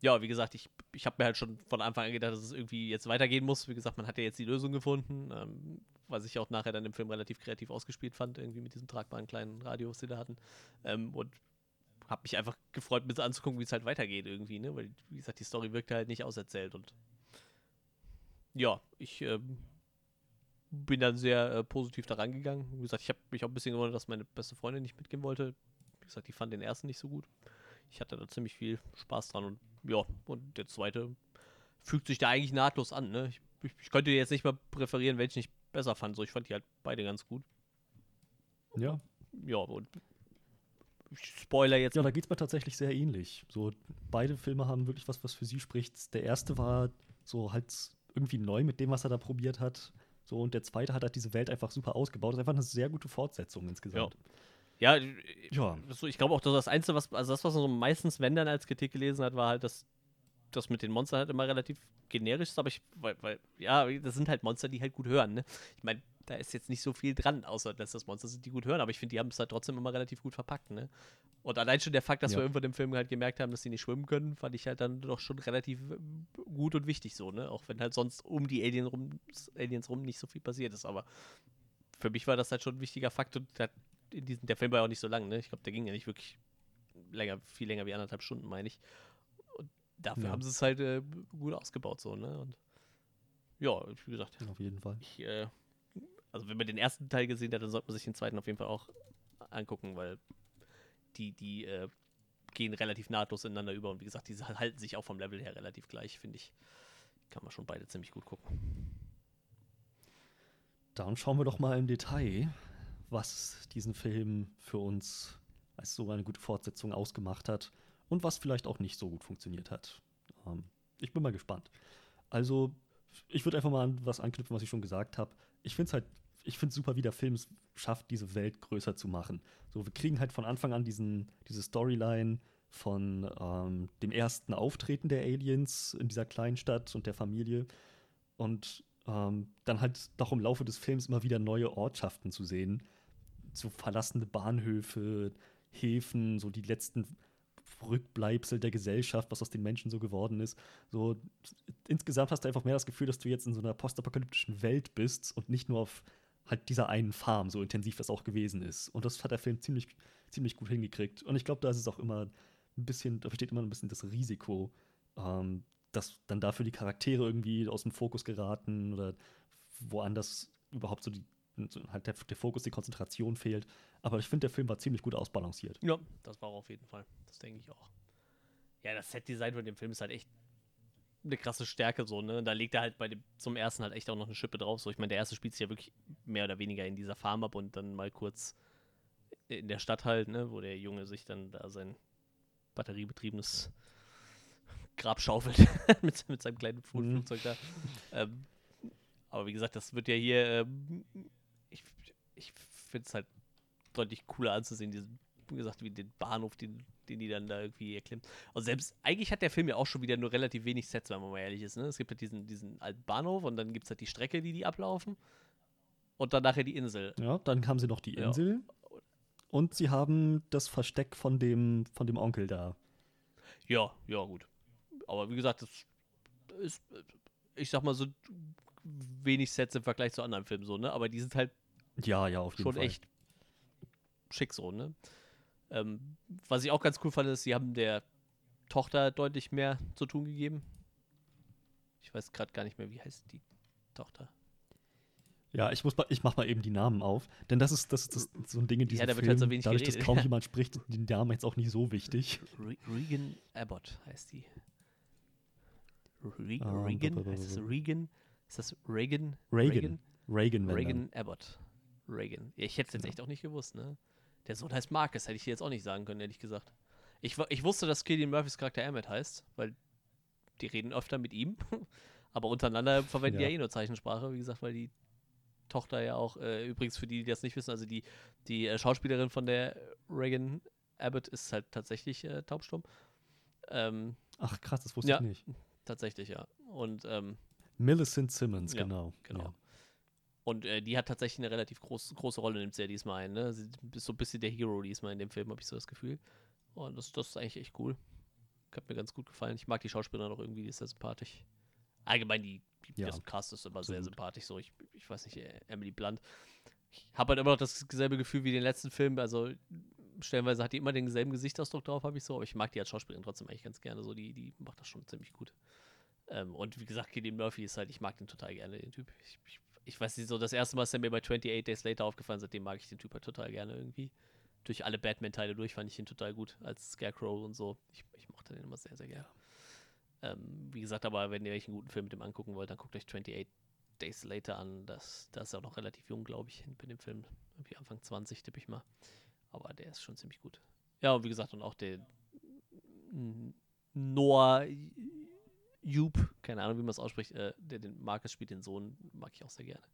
ja, wie gesagt, ich, ich habe mir halt schon von Anfang an gedacht, dass es irgendwie jetzt weitergehen muss. Wie gesagt, man hat ja jetzt die Lösung gefunden, ähm, was ich auch nachher dann im Film relativ kreativ ausgespielt fand, irgendwie mit diesem tragbaren kleinen Radio, was sie da hatten. Ähm, und habe mich einfach gefreut, mit anzugucken, wie es halt weitergeht irgendwie, ne? Weil, wie gesagt, die Story wirkte halt nicht auserzählt und ja, ich ähm, bin dann sehr äh, positiv daran gegangen. Wie gesagt, ich habe mich auch ein bisschen gewundert, dass meine beste Freundin nicht mitgehen wollte. Wie gesagt, die fand den ersten nicht so gut. Ich hatte da ziemlich viel Spaß dran und ja, und der zweite fügt sich da eigentlich nahtlos an, ne? Ich, ich, ich könnte jetzt nicht mal präferieren, welchen ich besser fand. So, ich fand die halt beide ganz gut. Ja. Ja, und Spoiler jetzt. Ja, da geht es mir tatsächlich sehr ähnlich. So, beide Filme haben wirklich was, was für sie spricht. Der erste war so halt irgendwie neu mit dem, was er da probiert hat. So, und der zweite hat halt diese Welt einfach super ausgebaut. Das ist einfach eine sehr gute Fortsetzung insgesamt. Ja. Ja, ja. ich glaube auch, dass das Einzige, was, also das, was man so meistens, wenn dann als Kritik gelesen hat, war halt, dass das mit den Monstern halt immer relativ generisch ist, aber ich, weil, weil, ja, das sind halt Monster, die halt gut hören, ne? Ich meine, da ist jetzt nicht so viel dran, außer dass das Monster sind, die gut hören. Aber ich finde, die haben es halt trotzdem immer relativ gut verpackt, ne? Und allein schon der Fakt, dass ja. wir irgendwann im Film halt gemerkt haben, dass sie nicht schwimmen können, fand ich halt dann doch schon relativ äh, gut und wichtig so, ne? Auch wenn halt sonst um die Alien rum, Aliens rum nicht so viel passiert ist. Aber für mich war das halt schon ein wichtiger Fakt und der, diesen, der Film war ja auch nicht so lang, ne? Ich glaube, der ging ja nicht wirklich länger, viel länger wie anderthalb Stunden, meine ich. Und dafür ja. haben sie es halt äh, gut ausgebaut, so, ne? Und ja, wie gesagt. Auf jeden Fall. Ich, äh, also wenn man den ersten Teil gesehen hat, dann sollte man sich den zweiten auf jeden Fall auch angucken, weil die, die äh, gehen relativ nahtlos ineinander über und wie gesagt, die halten sich auch vom Level her relativ gleich, finde ich. Kann man schon beide ziemlich gut gucken. Dann schauen wir doch mal im Detail, was diesen Film für uns als so eine gute Fortsetzung ausgemacht hat und was vielleicht auch nicht so gut funktioniert hat. Ähm, ich bin mal gespannt. Also, ich würde einfach mal an was anknüpfen, was ich schon gesagt habe. Ich finde es halt ich finde es super, wie der Film es schafft, diese Welt größer zu machen. So, wir kriegen halt von Anfang an diesen, diese Storyline von ähm, dem ersten Auftreten der Aliens in dieser kleinen Stadt und der Familie. Und ähm, dann halt doch im Laufe des Films immer wieder neue Ortschaften zu sehen. So verlassene Bahnhöfe, Häfen, so die letzten Rückbleibsel der Gesellschaft, was aus den Menschen so geworden ist. So insgesamt hast du einfach mehr das Gefühl, dass du jetzt in so einer postapokalyptischen Welt bist und nicht nur auf halt dieser einen Farm, so intensiv das auch gewesen ist. Und das hat der Film ziemlich, ziemlich gut hingekriegt. Und ich glaube, da ist es auch immer ein bisschen, da besteht immer ein bisschen das Risiko, ähm, dass dann dafür die Charaktere irgendwie aus dem Fokus geraten oder woanders überhaupt so die halt der, der, Fokus, die Konzentration fehlt. Aber ich finde, der Film war ziemlich gut ausbalanciert. Ja, das war auf jeden Fall. Das denke ich auch. Ja, das Set-Design von dem Film ist halt echt eine krasse Stärke so, ne? Da legt er halt bei dem zum ersten halt echt auch noch eine Schippe drauf. So, ich meine, der erste spielt sich ja wirklich mehr oder weniger in dieser Farm ab und dann mal kurz in der Stadt halt, ne, wo der Junge sich dann da sein batteriebetriebenes Grab schaufelt <laughs> mit, mit seinem kleinen mhm. Flugzeug da. Ähm, aber wie gesagt, das wird ja hier, ähm, ich, ich finde es halt deutlich cooler anzusehen, diesen wie gesagt, wie den Bahnhof, den, den die dann da irgendwie erklimmen. Und selbst, eigentlich hat der Film ja auch schon wieder nur relativ wenig Sets, wenn man mal ehrlich ist. Ne? Es gibt halt diesen, diesen alten Bahnhof und dann gibt es halt die Strecke, die die ablaufen. Und dann nachher die Insel. Ja, dann haben sie noch die Insel. Ja. Und sie haben das Versteck von dem, von dem Onkel da. Ja, ja, gut. Aber wie gesagt, das ist, ich sag mal so, wenig Sets im Vergleich zu anderen Filmen so, ne? Aber die sind halt ja, ja, auf jeden schon Fall. echt schick so, ne? Ähm, was ich auch ganz cool fand, ist, sie haben der Tochter deutlich mehr zu tun gegeben. Ich weiß gerade gar nicht mehr, wie heißt die Tochter. Ja, ich, muss mal, ich mach mal eben die Namen auf, denn das ist, das ist, das ist so ein Ding in diesem ja, da Film, halt so wenig dadurch, geredet. dass kaum jemand spricht, die Namen jetzt auch nicht so wichtig. Regan Abbott heißt die. Re Ähm, Regan? Heißt das Regan? Ist das Reagan? Reagan. Reagan, wenn Reagan Abbott. Reagan. Ja, ich hätte es jetzt Genau. echt auch nicht gewusst, ne? Der Sohn heißt Marcus, hätte ich dir jetzt auch nicht sagen können, ehrlich gesagt. Ich, ich wusste, dass Killian Murphys Charakter Emmett heißt, weil die reden öfter mit ihm. <laughs> Aber untereinander verwenden die Ja. ja eh nur Zeichensprache, wie gesagt, weil die Tochter ja auch, äh, übrigens für die, die das nicht wissen, also die, die äh, Schauspielerin von der Reagan Abbott ist halt tatsächlich äh, taubstumm. Ähm, Ach krass, das wusste Ja. ich nicht. tatsächlich, ja. Und ähm, Millicent Simmons, Ja, genau. genau. Und äh, die hat tatsächlich eine relativ groß, große Rolle, nimmt sie ja diesmal ein. Ne? Sie ist so ein bisschen der Hero diesmal in dem Film, habe ich so das Gefühl. Und das, das ist eigentlich echt cool. Hat mir ganz gut gefallen. Ich mag die Schauspielerin auch irgendwie, die ist sehr sympathisch. Allgemein, die, die Ja, das Cast ist immer sehr absolut. sympathisch. So, ich, ich weiß nicht, äh, Emily Blunt. Ich habe halt immer noch dasselbe Gefühl wie den letzten Film. Also stellenweise hat die immer denselben Gesichtsausdruck drauf, habe ich so. Aber ich mag die als Schauspielerin trotzdem eigentlich ganz gerne. So, die, die macht das schon ziemlich gut. Ähm, und wie gesagt, Killian Murphy ist halt, ich mag den total gerne, den Typ. Ich, ich, ich weiß nicht, so das erste Mal ist er mir bei 28 Days Later aufgefallen, seitdem mag ich den Typ halt total gerne irgendwie. Durch alle Batman-Teile durch fand ich ihn total gut, als Scarecrow und so. Ich, ich mochte den immer sehr, sehr gerne. Ähm, wie gesagt, aber wenn ihr euch einen guten Film mit dem angucken wollt, dann guckt euch 28 Days Later an. Das, das ist auch noch relativ jung, glaube ich, bei dem Film. Irgendwie Anfang 20, tippe ich mal. Aber der ist schon ziemlich gut. Ja, und wie gesagt, und auch der Noah Jupe, keine Ahnung, wie man es ausspricht, äh, der den Marcus spielt, den Sohn, mag ich auch sehr gerne.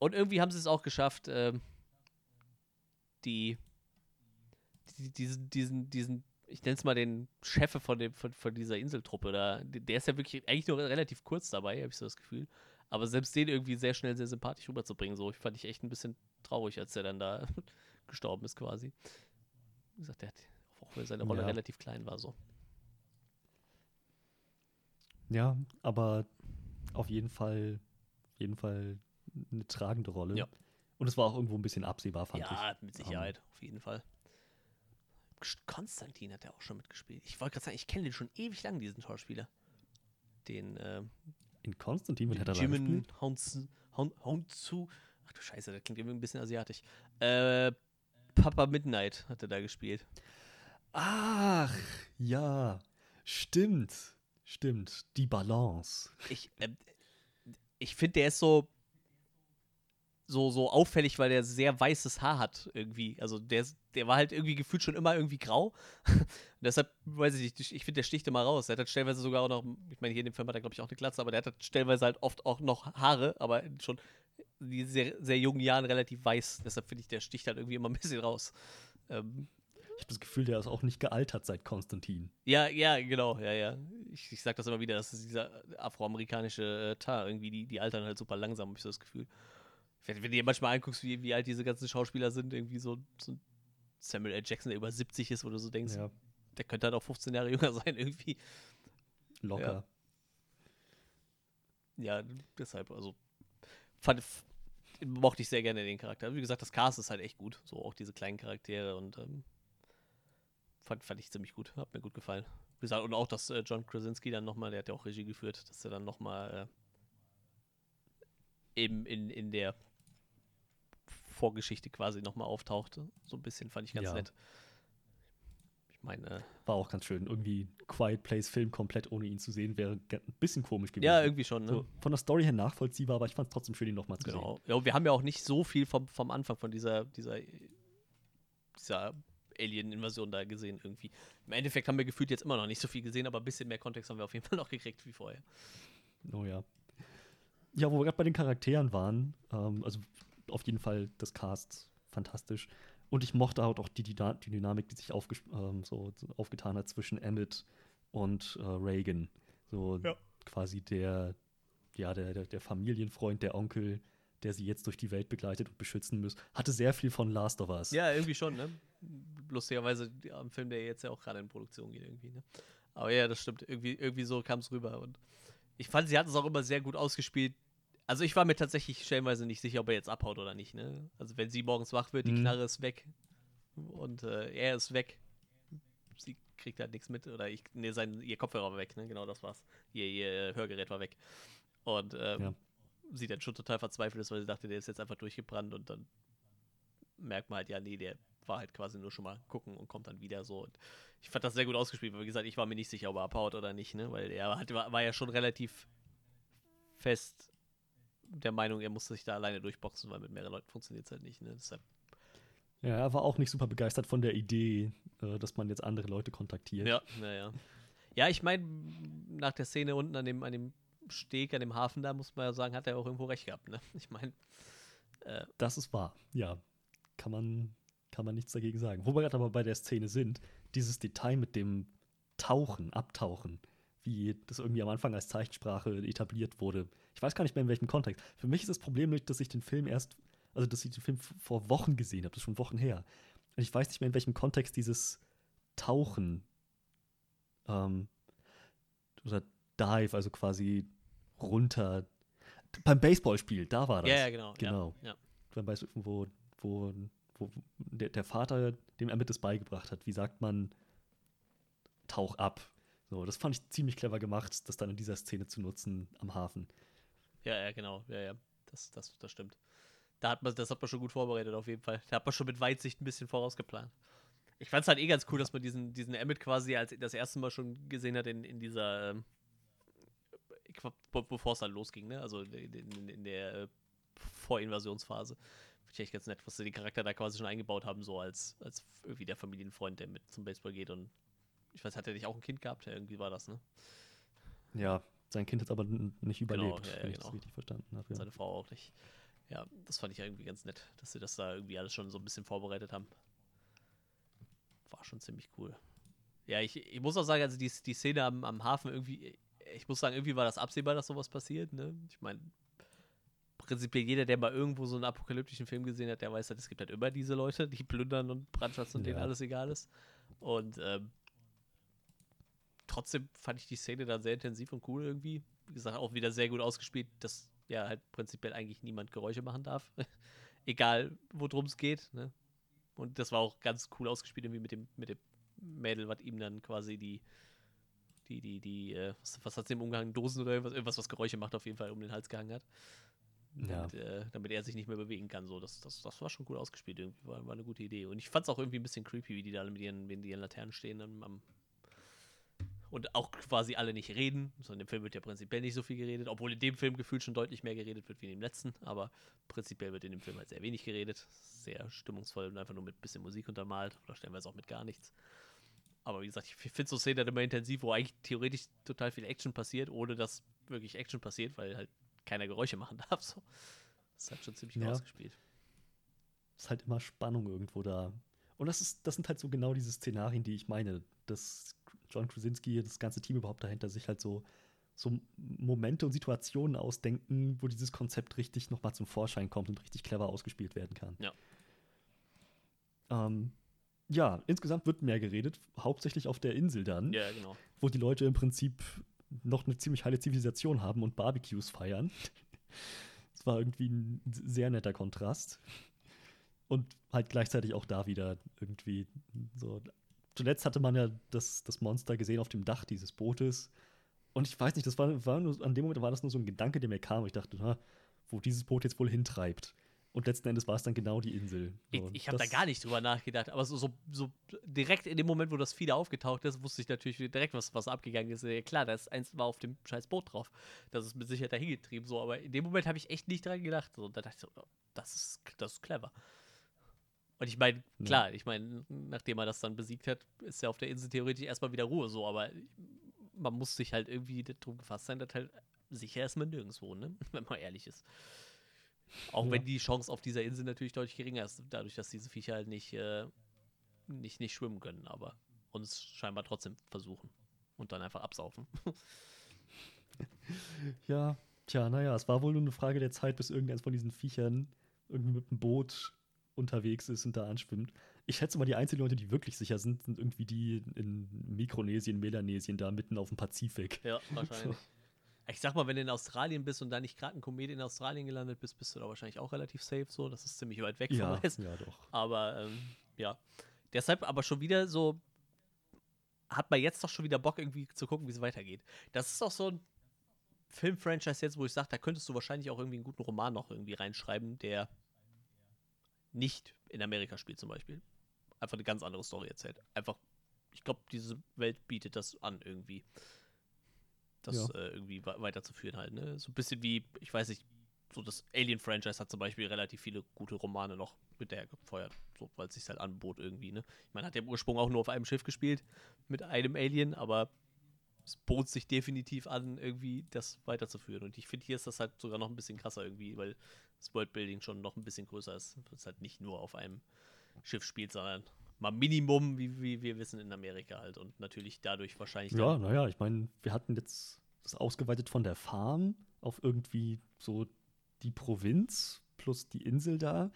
Und irgendwie haben sie es auch geschafft, ähm, die, die diesen, diesen, diesen, ich nenne es mal den Chef von, dem, von, von dieser Inseltruppe da, der ist ja wirklich eigentlich nur relativ kurz dabei, habe ich so das Gefühl. Aber selbst den irgendwie sehr schnell, sehr sympathisch rüberzubringen, so, ich fand ich echt ein bisschen traurig, als der dann da <laughs> gestorben ist quasi. Wie gesagt, der hat, auch wenn seine Rolle Ja. relativ klein war, so. Ja, aber auf jeden Fall, jeden Fall eine tragende Rolle. Ja. Und es war auch irgendwo ein bisschen absehbar, fand ich. ja, mit Sicherheit, auf jeden Fall. St- Konstantin hat ja auch schon mitgespielt. Ich wollte gerade sagen, ich kenne den schon ewig lang, diesen Schauspieler. Den ähm, In Konstantin wird er da Jimin. Houn- Hounsu. Ach du Scheiße, das klingt irgendwie ein bisschen asiatisch. Äh, Papa Midnight hat er da gespielt. Ach, ja, stimmt, stimmt. Die Balance. Ich, ähm, ich finde, der ist so, so, so auffällig, weil der sehr weißes Haar hat irgendwie. Also der, der war halt irgendwie gefühlt schon immer irgendwie grau. <laughs> Deshalb, weiß ich nicht, ich finde, der sticht immer raus. Der hat halt stellenweise sogar auch noch, ich meine, hier in dem Film hat er, glaube ich, auch eine Glatze, aber der hat halt stellenweise halt oft auch noch Haare, aber schon in sehr, sehr jungen Jahren relativ weiß. Deshalb finde ich, der sticht halt irgendwie immer ein bisschen raus. Ähm, Ich habe das Gefühl, der ist auch nicht gealtert seit Konstantin. ja, ja, genau, ja, ja. Ich, ich sag das immer wieder, das ist dieser afroamerikanische äh, Tar, irgendwie, die, die altern halt super langsam, habe ich so das Gefühl. Wenn, wenn du dir manchmal anguckst, wie, wie alt diese ganzen Schauspieler sind, irgendwie so, so ein Samuel L. Jackson, der über 70 ist, wo du so denkst, Ja, der könnte halt auch 15 Jahre <laughs> jünger sein, irgendwie. locker. Ja, deshalb, also, fand, mochte ich sehr gerne den Charakter. Wie gesagt, das Cast ist halt echt gut, so auch diese kleinen Charaktere und ähm, fand, fand ich ziemlich gut, hat mir gut gefallen. Wie gesagt, und auch, dass äh, John Krasinski dann nochmal, der hat ja auch Regie geführt, dass er dann nochmal äh, eben in, in der Vorgeschichte quasi nochmal auftaucht. So ein bisschen fand ich ganz Ja. nett. Ich meine, äh, War auch ganz schön. Irgendwie Quiet Place Film komplett ohne ihn zu sehen, wäre ein bisschen komisch gewesen. ja, irgendwie schon, ne? so, von der Story her nachvollziehbar, aber ich fand es trotzdem schön, ihn nochmal zu sehen. Genau. Ja, und wir haben ja auch nicht so viel vom, vom Anfang von dieser, dieser, dieser Alien-Invasion da gesehen irgendwie. Im Endeffekt haben wir gefühlt jetzt immer noch nicht so viel gesehen, aber ein bisschen mehr Kontext haben wir auf jeden <laughs> Fall noch gekriegt wie vorher. Oh ja. Ja, wo wir gerade bei den Charakteren waren, ähm, also auf jeden Fall das Cast fantastisch. Und ich mochte halt auch die, Dyna die Dynamik, die sich aufges- ähm, so, so aufgetan hat zwischen Emmett und äh, Reagan. So Ja. quasi der, ja, der, der, der Familienfreund, der Onkel, der sie jetzt durch die Welt begleitet und beschützen muss. Hatte sehr viel von Last of Us. Ja, irgendwie schon, ne? Lustigerweise ein Film, der jetzt ja auch gerade in Produktion geht irgendwie, ne? Aber ja, das stimmt. Irgendwie, irgendwie so kam es rüber. Und ich fand, sie hat es auch immer sehr gut ausgespielt. Also ich war mir tatsächlich stellenweise nicht sicher, ob er jetzt abhaut oder nicht, ne? Also wenn sie morgens wach wird, die Mhm. Knarre ist weg und äh, er ist weg. Sie kriegt halt nichts mit. Oder ich, nee, sein, ihr Kopfhörer war weg, ne? Genau das war's. Ihr, ihr Hörgerät war weg. Und ähm, Ja. sie dann schon total verzweifelt ist, weil sie dachte, der ist jetzt einfach durchgebrannt und dann merkt man halt, ja, nee, der war halt quasi nur schon mal gucken und kommt dann wieder so. Und ich fand das sehr gut ausgespielt, weil wie gesagt, ich war mir nicht sicher, ob er abhaut oder nicht, ne? Weil er hat, war, war ja schon relativ fest der Meinung, er musste sich da alleine durchboxen, weil mit mehreren Leuten funktioniert es halt nicht, ne? Deshalb. Ja, er war auch nicht super begeistert von der Idee, äh, dass man jetzt andere Leute kontaktiert. Ja, naja. Ja, ich meine, nach der Szene unten an dem, an dem Steg, an dem Hafen, da muss man ja sagen, hat er auch irgendwo recht gehabt, ne? Ich meine. Äh, das ist wahr, ja. Kann man, kann man nichts dagegen sagen. Wo wir gerade aber bei der Szene sind, dieses Detail mit dem Tauchen, Abtauchen, wie das irgendwie am Anfang als Zeichensprache etabliert wurde. Ich weiß gar nicht mehr in welchem Kontext. Für mich ist das Problem nicht, dass ich den Film erst, also dass ich den Film vor Wochen gesehen habe, das ist schon Wochen her. Und ich weiß nicht mehr, in welchem Kontext dieses Tauchen ähm, oder Dive, also quasi runter. Beim Baseballspiel, da war das. Ja, ja genau. Genau. Ja, ja. Beim Baseball, wo, wo, wo der, der Vater dem mit das beigebracht hat. Wie sagt man, tauch ab. So, das fand ich ziemlich clever gemacht, das dann in dieser Szene zu nutzen am Hafen. Ja, ja, genau. Ja, ja. Das, das, das stimmt. Da hat man, das hat man schon gut vorbereitet, auf jeden Fall. Da hat man schon mit Weitsicht ein bisschen vorausgeplant. Ich fand es halt eh ganz cool, dass man diesen, diesen Emmett quasi als das erste Mal schon gesehen hat in, in dieser, ähm, bevor es dann losging, ne? Also in, in, in der äh, Vorinvasionsphase. Finde ich echt ganz nett, was sie den Charakter da quasi schon eingebaut haben, so als, als irgendwie der Familienfreund, der mit zum Baseball geht und ich weiß, hat er nicht auch ein Kind gehabt? Ja, irgendwie war das, ne? Ja, sein Kind hat aber nicht überlebt, genau, ja, wenn ich das genau. richtig verstanden habe. Ja. Seine Frau auch nicht. Ja, das fand ich irgendwie ganz nett, dass sie das da irgendwie alles schon so ein bisschen vorbereitet haben. War schon ziemlich cool. Ja, ich, ich muss auch sagen, also die, die Szene am, am Hafen irgendwie, ich muss sagen, irgendwie war das absehbar, dass sowas passiert, ne? Ich meine, prinzipiell jeder, der mal irgendwo so einen apokalyptischen Film gesehen hat, der weiß halt, es gibt halt immer diese Leute, die plündern und brandschatzen und Ja. denen alles egal ist. Und ähm, trotzdem fand ich die Szene dann sehr intensiv und cool irgendwie. Wie gesagt, auch wieder sehr gut ausgespielt, dass ja halt prinzipiell eigentlich niemand Geräusche machen darf. <laughs> Egal, worum es geht. Ne? Und das war auch ganz cool ausgespielt, irgendwie mit dem, mit dem Mädel, was ihm dann quasi die, die, die, die, äh, was, was hat sie im Umgang, Dosen oder irgendwas, irgendwas, was Geräusche macht, auf jeden Fall um den Hals gehangen hat. Damit, äh, damit er sich nicht mehr bewegen kann. So, das, das, das war schon gut ausgespielt, irgendwie. War, war eine gute Idee. Und ich fand es auch irgendwie ein bisschen creepy, wie die da mit ihren, mit ihren Laternen stehen am, am und auch quasi alle nicht reden. So in dem Film wird ja prinzipiell nicht so viel geredet, obwohl in dem Film gefühlt schon deutlich mehr geredet wird wie in dem letzten, aber prinzipiell wird in dem Film halt sehr wenig geredet. Sehr stimmungsvoll und einfach nur mit ein bisschen Musik untermalt oder stellenweise auch mit gar nichts. Aber wie gesagt, ich finde so Szenen dann immer intensiv, wo eigentlich theoretisch total viel Action passiert, ohne dass wirklich Action passiert, weil halt keiner Geräusche machen <laughs> darf. So. Das halt schon ziemlich Ja. ausgespielt. ist halt immer Spannung irgendwo da. Und das, ist, das sind halt so genau diese Szenarien, die ich meine, dass John Krasinski, das ganze Team überhaupt dahinter sich halt so, so Momente und Situationen ausdenken, wo dieses Konzept richtig nochmal zum Vorschein kommt und richtig clever ausgespielt werden kann. Ja. Ähm, ja, insgesamt wird mehr geredet, hauptsächlich auf der Insel dann, Ja, genau. wo die Leute im Prinzip noch eine ziemlich heile Zivilisation haben und Barbecues feiern. Das war irgendwie ein sehr netter Kontrast. Und halt gleichzeitig auch da wieder irgendwie so. Zuletzt hatte man ja das, das Monster gesehen auf dem Dach dieses Bootes. Und ich weiß nicht, das war, war nur, an dem Moment war das nur so ein Gedanke, der mir kam. Ich dachte, na, wo dieses Boot jetzt wohl hintreibt. Und letzten Endes war es dann genau die Insel. Ich, ich habe da gar nicht drüber nachgedacht, aber so, so, so direkt in dem Moment, wo das da aufgetaucht ist, wusste ich natürlich direkt, was, was abgegangen ist. Ja, klar, das eins war auf dem scheiß Boot drauf. Das ist mit Sicherheit dahin getrieben, so, aber in dem Moment habe ich echt nicht dran gedacht. So, da dachte ich so, oh, das ist, das ist clever. Und ich meine, Ja. klar, ich meine, nachdem er das dann besiegt hat, ist ja auf der Insel theoretisch erstmal wieder Ruhe, so, aber man muss sich halt irgendwie drum gefasst sein, dass halt sicher ist man nirgendwo, ne? <laughs> Wenn man ehrlich ist. Auch Ja. wenn die Chance auf dieser Insel natürlich deutlich geringer ist, dadurch, dass diese Viecher halt nicht, äh, nicht, nicht schwimmen können, aber uns scheinbar trotzdem versuchen und dann einfach absaufen. <laughs> Ja, tja, naja, es war wohl nur eine Frage der Zeit, bis irgendeins von diesen Viechern irgendwie mit einem Boot unterwegs ist und da anschwimmt. Ich schätze mal, die einzigen Leute, die wirklich sicher sind, sind irgendwie die in Mikronesien, Melanesien, da mitten auf dem Pazifik. Ja, wahrscheinlich. <laughs> Ich sag mal, wenn du in Australien bist und da nicht gerade ein Komet in Australien gelandet bist, bist du da wahrscheinlich auch relativ safe so. Das ist ziemlich weit weg Ja, von West. ja, doch. Aber ähm, ja. Deshalb aber schon wieder so, hat man jetzt doch schon wieder Bock, irgendwie zu gucken, wie es weitergeht. Das ist auch so ein Film-Franchise jetzt, wo ich sage, da könntest du wahrscheinlich auch irgendwie einen guten Roman noch irgendwie reinschreiben, der nicht in Amerika spielt, zum Beispiel. einfach eine ganz andere Story erzählt. Einfach, ich glaube, diese Welt bietet das an irgendwie. Das Ja. äh, irgendwie we- weiterzuführen halt, ne? So ein bisschen wie, ich weiß nicht, so das Alien-Franchise hat zum Beispiel relativ viele gute Romane noch mit der gefeuert, so, weil es sich halt anbot irgendwie, ne? Ich meine, hat ja im Ursprung auch nur auf einem Schiff gespielt mit einem Alien, aber es bot sich definitiv an, irgendwie das weiterzuführen. Und ich finde, hier ist das halt sogar noch ein bisschen krasser irgendwie, weil das Worldbuilding schon noch ein bisschen größer ist. Es halt nicht nur auf einem Schiff spielt, sondern mal Minimum, wie, wie wir wissen, in Amerika halt. Und natürlich dadurch wahrscheinlich Ja, naja, ich meine, wir hatten jetzt das ausgeweitet von der Farm auf irgendwie so die Provinz plus die Insel da.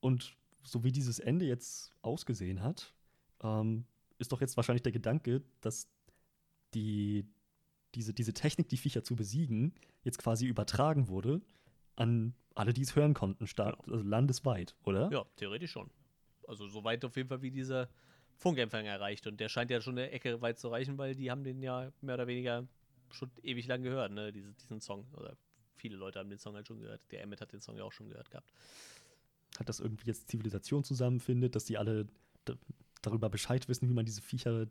Und so wie dieses Ende jetzt ausgesehen hat, ähm, ist doch jetzt wahrscheinlich der Gedanke, dass die, diese, diese Technik, die Viecher zu besiegen, jetzt quasi übertragen wurde an alle, die es hören konnten, staat, also landesweit, oder? ja, theoretisch schon. Also so weit auf jeden Fall, wie dieser Funkempfänger erreicht. Und der scheint ja schon eine Ecke weit zu reichen, weil die haben den ja mehr oder weniger schon ewig lang gehört, ne, diese, diesen Song. Oder viele Leute haben den Song halt schon gehört. Der Emmett hat den Song ja auch schon gehört gehabt. hat das irgendwie jetzt Zivilisation zusammenfindet, dass die alle da, darüber Bescheid wissen, wie man diese Viecher, äh,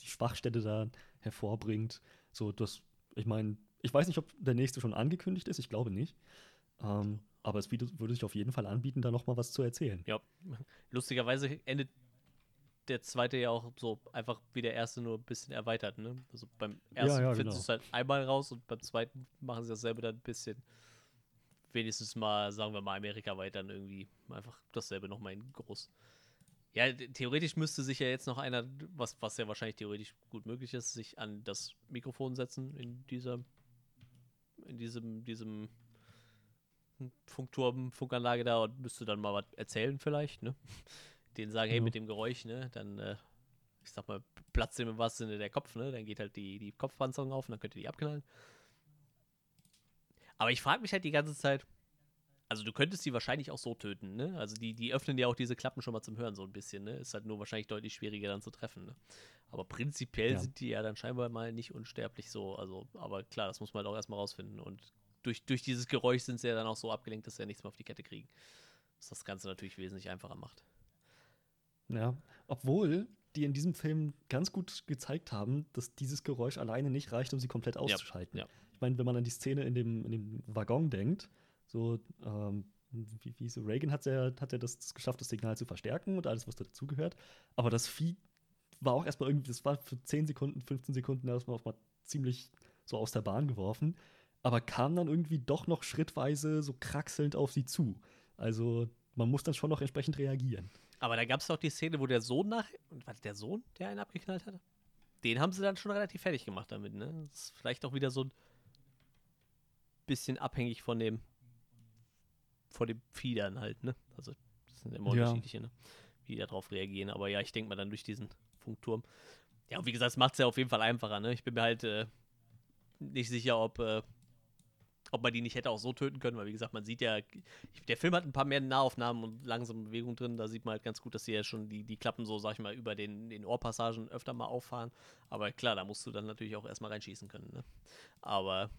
die Schwachstelle da hervorbringt. So, das, ich meine, ich weiß nicht, ob der nächste schon angekündigt ist, ich glaube nicht. Ähm, aber es würde, sich auf jeden Fall anbieten, da nochmal was zu erzählen. Ja, lustigerweise endet der zweite ja auch so einfach wie der erste, nur ein bisschen erweitert. Ne? Also beim ersten ja, finden genau. sie es halt einmal raus und beim zweiten machen sie dasselbe dann ein bisschen. Wenigstens mal, sagen wir mal, Amerika weit dann irgendwie einfach dasselbe nochmal in groß. Ja, theoretisch müsste sich ja jetzt noch einer, was, was ja wahrscheinlich theoretisch gut möglich ist, sich an das Mikrofon setzen in dieser, in diesem, diesem Funkturm, Funkanlage da und müsste dann mal was erzählen vielleicht, ne? <laughs> Denen sagen, hey, Ja. mit dem Geräusch, ne, dann, äh, ich sag mal, platzt dem im wahrsten Sinne der Kopf, ne? Dann geht halt die, die Kopfpanzerung auf und dann könnt ihr die abknallen. Aber ich frage mich halt die ganze Zeit, also du könntest die wahrscheinlich auch so töten, ne? Also die, die öffnen ja auch diese Klappen schon mal zum Hören so ein bisschen, ne? Ist halt nur wahrscheinlich deutlich schwieriger dann zu treffen, ne? Aber prinzipiell Ja. sind die ja dann scheinbar mal nicht unsterblich so. Also, aber klar, das muss man halt auch erstmal rausfinden. Und durch, durch dieses Geräusch sind sie ja dann auch so abgelenkt, dass sie ja nichts mehr auf die Kette kriegen. Was das Ganze natürlich wesentlich einfacher macht. Ja, obwohl die in diesem Film ganz gut gezeigt haben, dass dieses Geräusch alleine nicht reicht, um sie komplett auszuschalten. ja. Ich meine, wenn man an die Szene in dem, in dem Waggon denkt, so, ähm, wie, wie so Reagan hat ja, hat ja das, das geschafft, das Signal zu verstärken und alles, was dazugehört. Aber das Vieh war auch erstmal irgendwie, das war für 10 Sekunden, 15 Sekunden erstmal auch mal ziemlich so aus der Bahn geworfen, aber kam dann irgendwie doch noch schrittweise so kraxelnd auf sie zu. Also man muss dann schon noch entsprechend reagieren. Aber da gab es doch die Szene, wo der Sohn nach. War das der Sohn, der einen abgeknallt hat? Den haben sie dann schon relativ fertig gemacht damit, ne? Das ist vielleicht auch wieder so ein bisschen abhängig von dem. von dem Vieh dann halt, ne? Also, das sind immer Ja. unterschiedliche, ne? Wie die darauf reagieren. Aber ja, ich denke mal dann durch diesen Funkturm. Ja, und wie gesagt, es macht es ja auf jeden Fall einfacher, ne? Ich bin mir halt äh, nicht sicher, ob. Äh, ob man die nicht hätte auch so töten können, weil wie gesagt, man sieht ja, der Film hat ein paar mehr Nahaufnahmen und langsame Bewegungen drin, da sieht man halt ganz gut, dass sie ja schon die, die Klappen so, sag ich mal, über den, den Ohrpassagen öfter mal auffahren. Aber klar, da musst du dann natürlich auch erstmal reinschießen können. Ne? Aber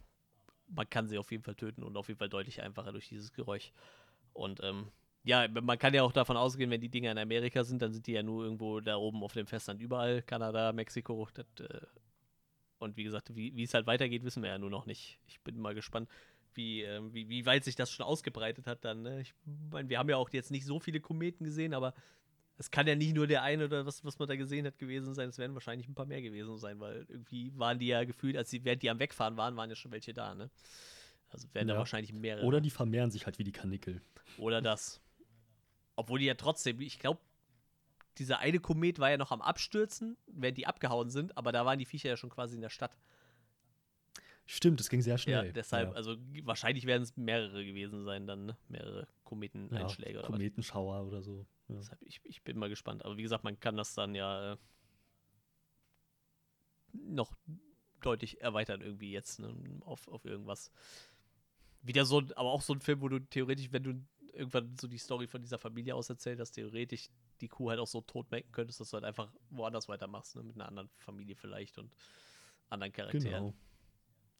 man kann sie auf jeden Fall töten und auf jeden Fall deutlich einfacher durch dieses Geräusch. Und ähm, ja, man kann ja auch davon ausgehen, wenn die Dinger in Amerika sind, dann sind die ja nur irgendwo da oben auf dem Festland überall, Kanada, Mexiko, das, äh, und wie gesagt, wie, wie es halt weitergeht, wissen wir ja nur noch nicht. Ich bin mal gespannt, wie, ähm, wie, wie weit sich das schon ausgebreitet hat dann. Ne? Ich meine, wir haben ja auch jetzt nicht so viele Kometen gesehen, aber es kann ja nicht nur der eine oder was, was man da gesehen hat gewesen sein. Es werden wahrscheinlich ein paar mehr gewesen sein, weil irgendwie waren die ja gefühlt, als sie, während die am Wegfahren waren, waren ja schon welche da. Ne? Also werden da Ja. wahrscheinlich mehrere. Oder die vermehren sich halt wie die Kanickel. Oder das. Obwohl die ja trotzdem, ich glaube, dieser eine Komet war ja noch am Abstürzen, während die abgehauen sind, aber da waren die Viecher ja schon quasi in der Stadt. Stimmt, es ging sehr schnell. Ja, deshalb, Ja. also wahrscheinlich werden es mehrere gewesen sein, dann, ne? Mehrere Kometeneinschläge ja, oder was. Kometenschauer oder so. Ja. Deshalb, ich, ich bin mal gespannt. Aber wie gesagt, man kann das dann ja äh, noch deutlich erweitern irgendwie jetzt ne, auf, auf irgendwas. Wieder so, aber auch so ein Film, wo du theoretisch, wenn du irgendwann so die Story von dieser Familie aus erzählt hast, theoretisch die Kuh halt auch so tot melken könntest, dass du halt einfach woanders weitermachst, ne, mit einer anderen Familie vielleicht und anderen Charakteren. Genau.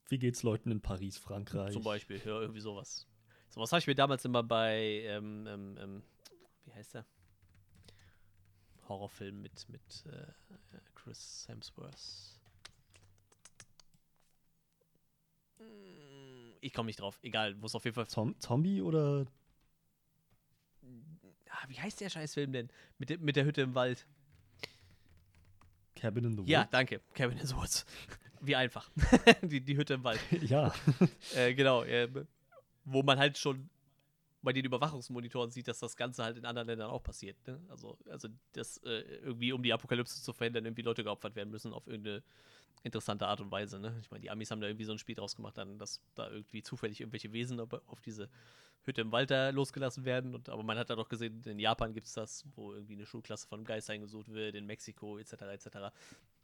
Wie geht's Leuten in Paris, Frankreich? Zum Beispiel, ja, irgendwie sowas. Sowas habe ich mir damals immer bei, ähm, ähm, ähm, wie heißt der? Horrorfilm mit, mit äh, Chris Hemsworth. Hm, Ich komme nicht drauf. Egal, muss auf jeden Fall. Zom Zombie oder wie heißt der Scheißfilm denn? Mit, der- mit der Hütte im Wald. Cabin in the Ja, Woods? danke. Kevin is Woods. <laughs> Wie einfach. <laughs> die, die Hütte im Wald. <laughs> Ja. Äh, genau. ähm, wo man halt schon bei den Überwachungsmonitoren sieht, dass das Ganze halt in anderen Ländern auch passiert. Ne? Also, also, dass äh, irgendwie, um die Apokalypse zu verhindern, irgendwie Leute geopfert werden müssen auf irgendeine interessante Art und Weise. Ne? Ich meine, die Amis haben da irgendwie so ein Spiel draus gemacht, dann, dass da irgendwie zufällig irgendwelche Wesen auf, diese Hütte im Wald da losgelassen werden. Und, aber man hat da doch gesehen, in Japan gibt es das, wo irgendwie eine Schulklasse von einem Geist eingesucht wird, in Mexiko etc. etc.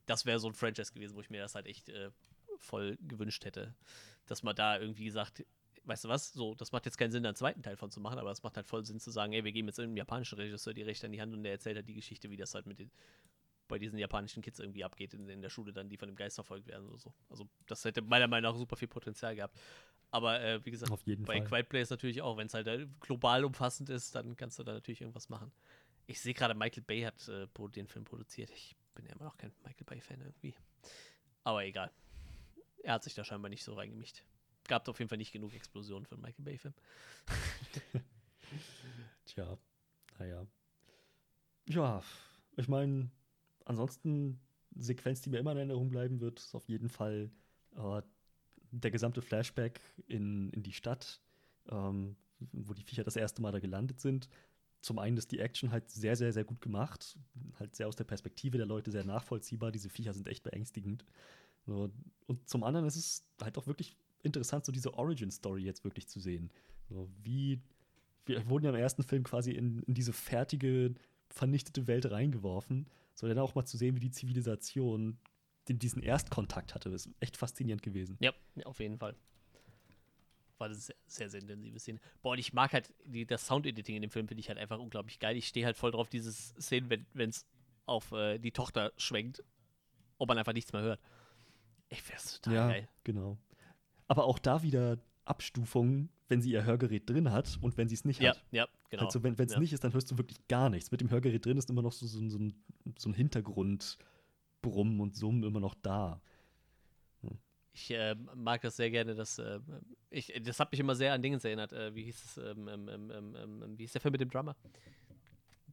Das wäre so ein Franchise gewesen, wo ich mir das halt echt äh, voll gewünscht hätte. Dass man da irgendwie sagt, weißt du was, so, das macht jetzt keinen Sinn, einen zweiten Teil von zu machen, aber es macht halt voll Sinn zu sagen, ey, wir geben jetzt einem japanischen Regisseur die Rechte an die Hand und der erzählt halt die Geschichte, wie das halt mit den, bei diesen japanischen Kids irgendwie abgeht in, in der Schule dann, die von dem Geist verfolgt werden oder so. Also das hätte meiner Meinung nach super viel Potenzial gehabt. Aber äh, wie gesagt, bei Fall. Quiet Place natürlich auch, wenn es halt äh, global umfassend ist, dann kannst du da natürlich irgendwas machen. Ich sehe gerade, Michael Bay hat äh, den Film produziert. Ich bin ja immer noch kein Michael Bay-Fan irgendwie. Aber egal. Er hat sich da scheinbar nicht so reingemischt. Gab auf jeden Fall nicht genug Explosionen für einen Michael Bay-Film. <laughs> Tja, naja. Ja, ich meine, ansonsten, Sequenz, die mir immer in Erinnerung bleiben wird, ist auf jeden Fall äh, der gesamte Flashback in, in die Stadt, ähm, wo die Viecher das erste Mal da gelandet sind. Zum einen ist die Action halt sehr, sehr, sehr gut gemacht. Halt sehr aus der Perspektive der Leute sehr nachvollziehbar. Diese Viecher sind echt beängstigend. So, und zum anderen ist es halt auch wirklich interessant, so diese Origin-Story jetzt wirklich zu sehen. So, wie wir wurden ja im ersten Film quasi in, in diese fertige, vernichtete Welt reingeworfen. So dann auch mal zu sehen, wie die Zivilisation diesen Erstkontakt hatte, ist echt faszinierend gewesen. Ja, auf jeden Fall. War das sehr, sehr, sehr intensive Szene. Boah, und ich mag halt, die, das Sound-Editing in dem Film finde ich halt einfach unglaublich geil. Ich stehe halt voll drauf, dieses Szenen, wenn es auf äh, die Tochter schwenkt, ob man einfach nichts mehr hört. Ich das total ja, geil. genau. Aber auch da wieder Abstufungen, wenn sie ihr Hörgerät drin hat und wenn sie es nicht Ja, hat. ja, genau. Also wenn es ja. nicht ist, dann hörst du wirklich gar nichts. Mit dem Hörgerät drin ist immer noch so, so, so, ein, so ein Hintergrundbrummen und Summen immer noch da. Ich äh, mag das sehr gerne, dass äh, ich, das hat mich immer sehr an Dingens erinnert. Äh, wie hieß es, ähm, ähm, ähm, ähm, ähm, wie hieß der Film mit dem Drummer,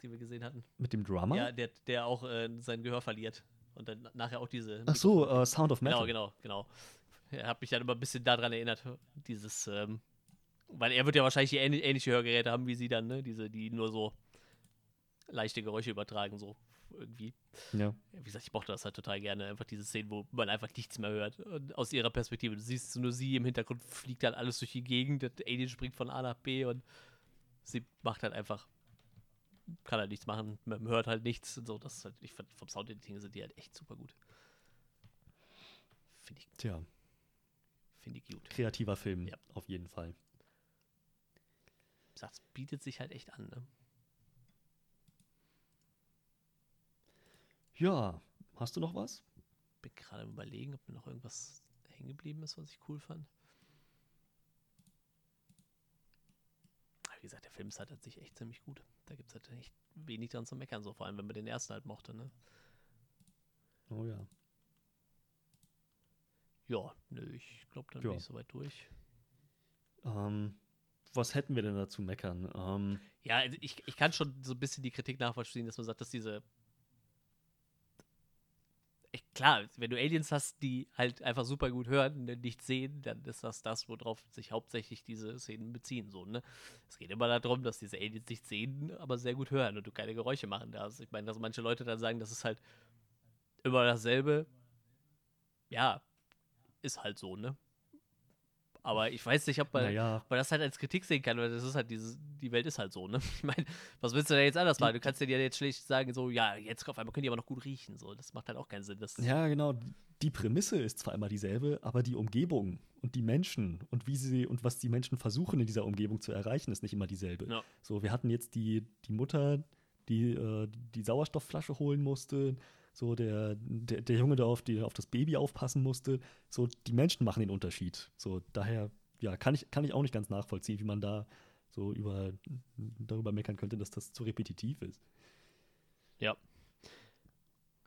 den wir gesehen hatten? Mit dem Drummer? Ja, der, der auch äh, sein Gehör verliert und dann nachher auch diese. Ach so, äh, Sound of Metal. Genau, genau, genau. Er hat mich dann immer ein bisschen daran erinnert, dieses, ähm, weil er wird ja wahrscheinlich ähnliche Hörgeräte haben wie sie dann, ne? Diese, die nur so leichte Geräusche übertragen, so irgendwie. Ja. Wie gesagt, ich mochte das halt total gerne. Einfach diese Szenen, wo man einfach nichts mehr hört. Und aus ihrer Perspektive. Du siehst nur sie im Hintergrund, fliegt dann alles durch die Gegend. Der Alien springt von A nach B und sie macht halt einfach. Kann halt nichts machen, man hört halt nichts. Und so, das ist halt, ich fand, vom Soundediting sind die halt echt super gut. Finde ich, Tja, find ich gut. kreativer Film, Ja. auf jeden Fall. Es bietet sich halt echt an. Ne? Ja, hast du noch was? Bin gerade überlegen, ob mir noch irgendwas hängen geblieben ist, was ich cool fand. Aber Wie gesagt, der Film ist halt an sich echt ziemlich gut. Da gibt es halt echt wenig dran zu meckern, so vor allem, wenn man den ersten halt mochte, ne? Oh ja. Ja, nö, ich glaube, dann Ja. bin ich soweit durch. Ähm, was hätten wir denn dazu meckern? Ähm, Ja, also ich, ich kann schon so ein bisschen die Kritik nachvollziehen, dass man sagt, dass diese. Ich, klar, wenn du Aliens hast, die halt einfach super gut hören, ne, nicht sehen, dann ist das das, worauf sich hauptsächlich diese Szenen beziehen. So, ne? Es geht immer darum, dass diese Aliens nicht sehen, aber sehr gut hören und du keine Geräusche machen darfst. Ich meine, dass manche Leute dann sagen, das ist halt immer dasselbe. Ja, ist halt so, ne? Aber ich weiß nicht, ob man, naja, ob man das halt als Kritik sehen kann, weil das ist halt dieses, die Welt ist halt so, ne? <laughs> Ich meine, was willst du denn jetzt anders machen? Du kannst dir ja jetzt schlecht sagen, so, ja, jetzt auf einmal können die aber noch gut riechen, so. Das macht halt auch keinen Sinn. Das, ja, genau. Die Prämisse ist zwar immer dieselbe, aber die Umgebung und die Menschen und wie sie und was die Menschen versuchen in dieser Umgebung zu erreichen, ist nicht immer dieselbe. Ja. So, wir hatten jetzt die, die Mutter, die äh, die Sauerstoffflasche holen musste, so der, der, der Junge, der auf, die, auf das Baby aufpassen musste. So, die Menschen machen den Unterschied. So, daher, ja, kann ich, kann ich auch nicht ganz nachvollziehen, wie man da so über, darüber meckern könnte, dass das zu repetitiv ist. Ja,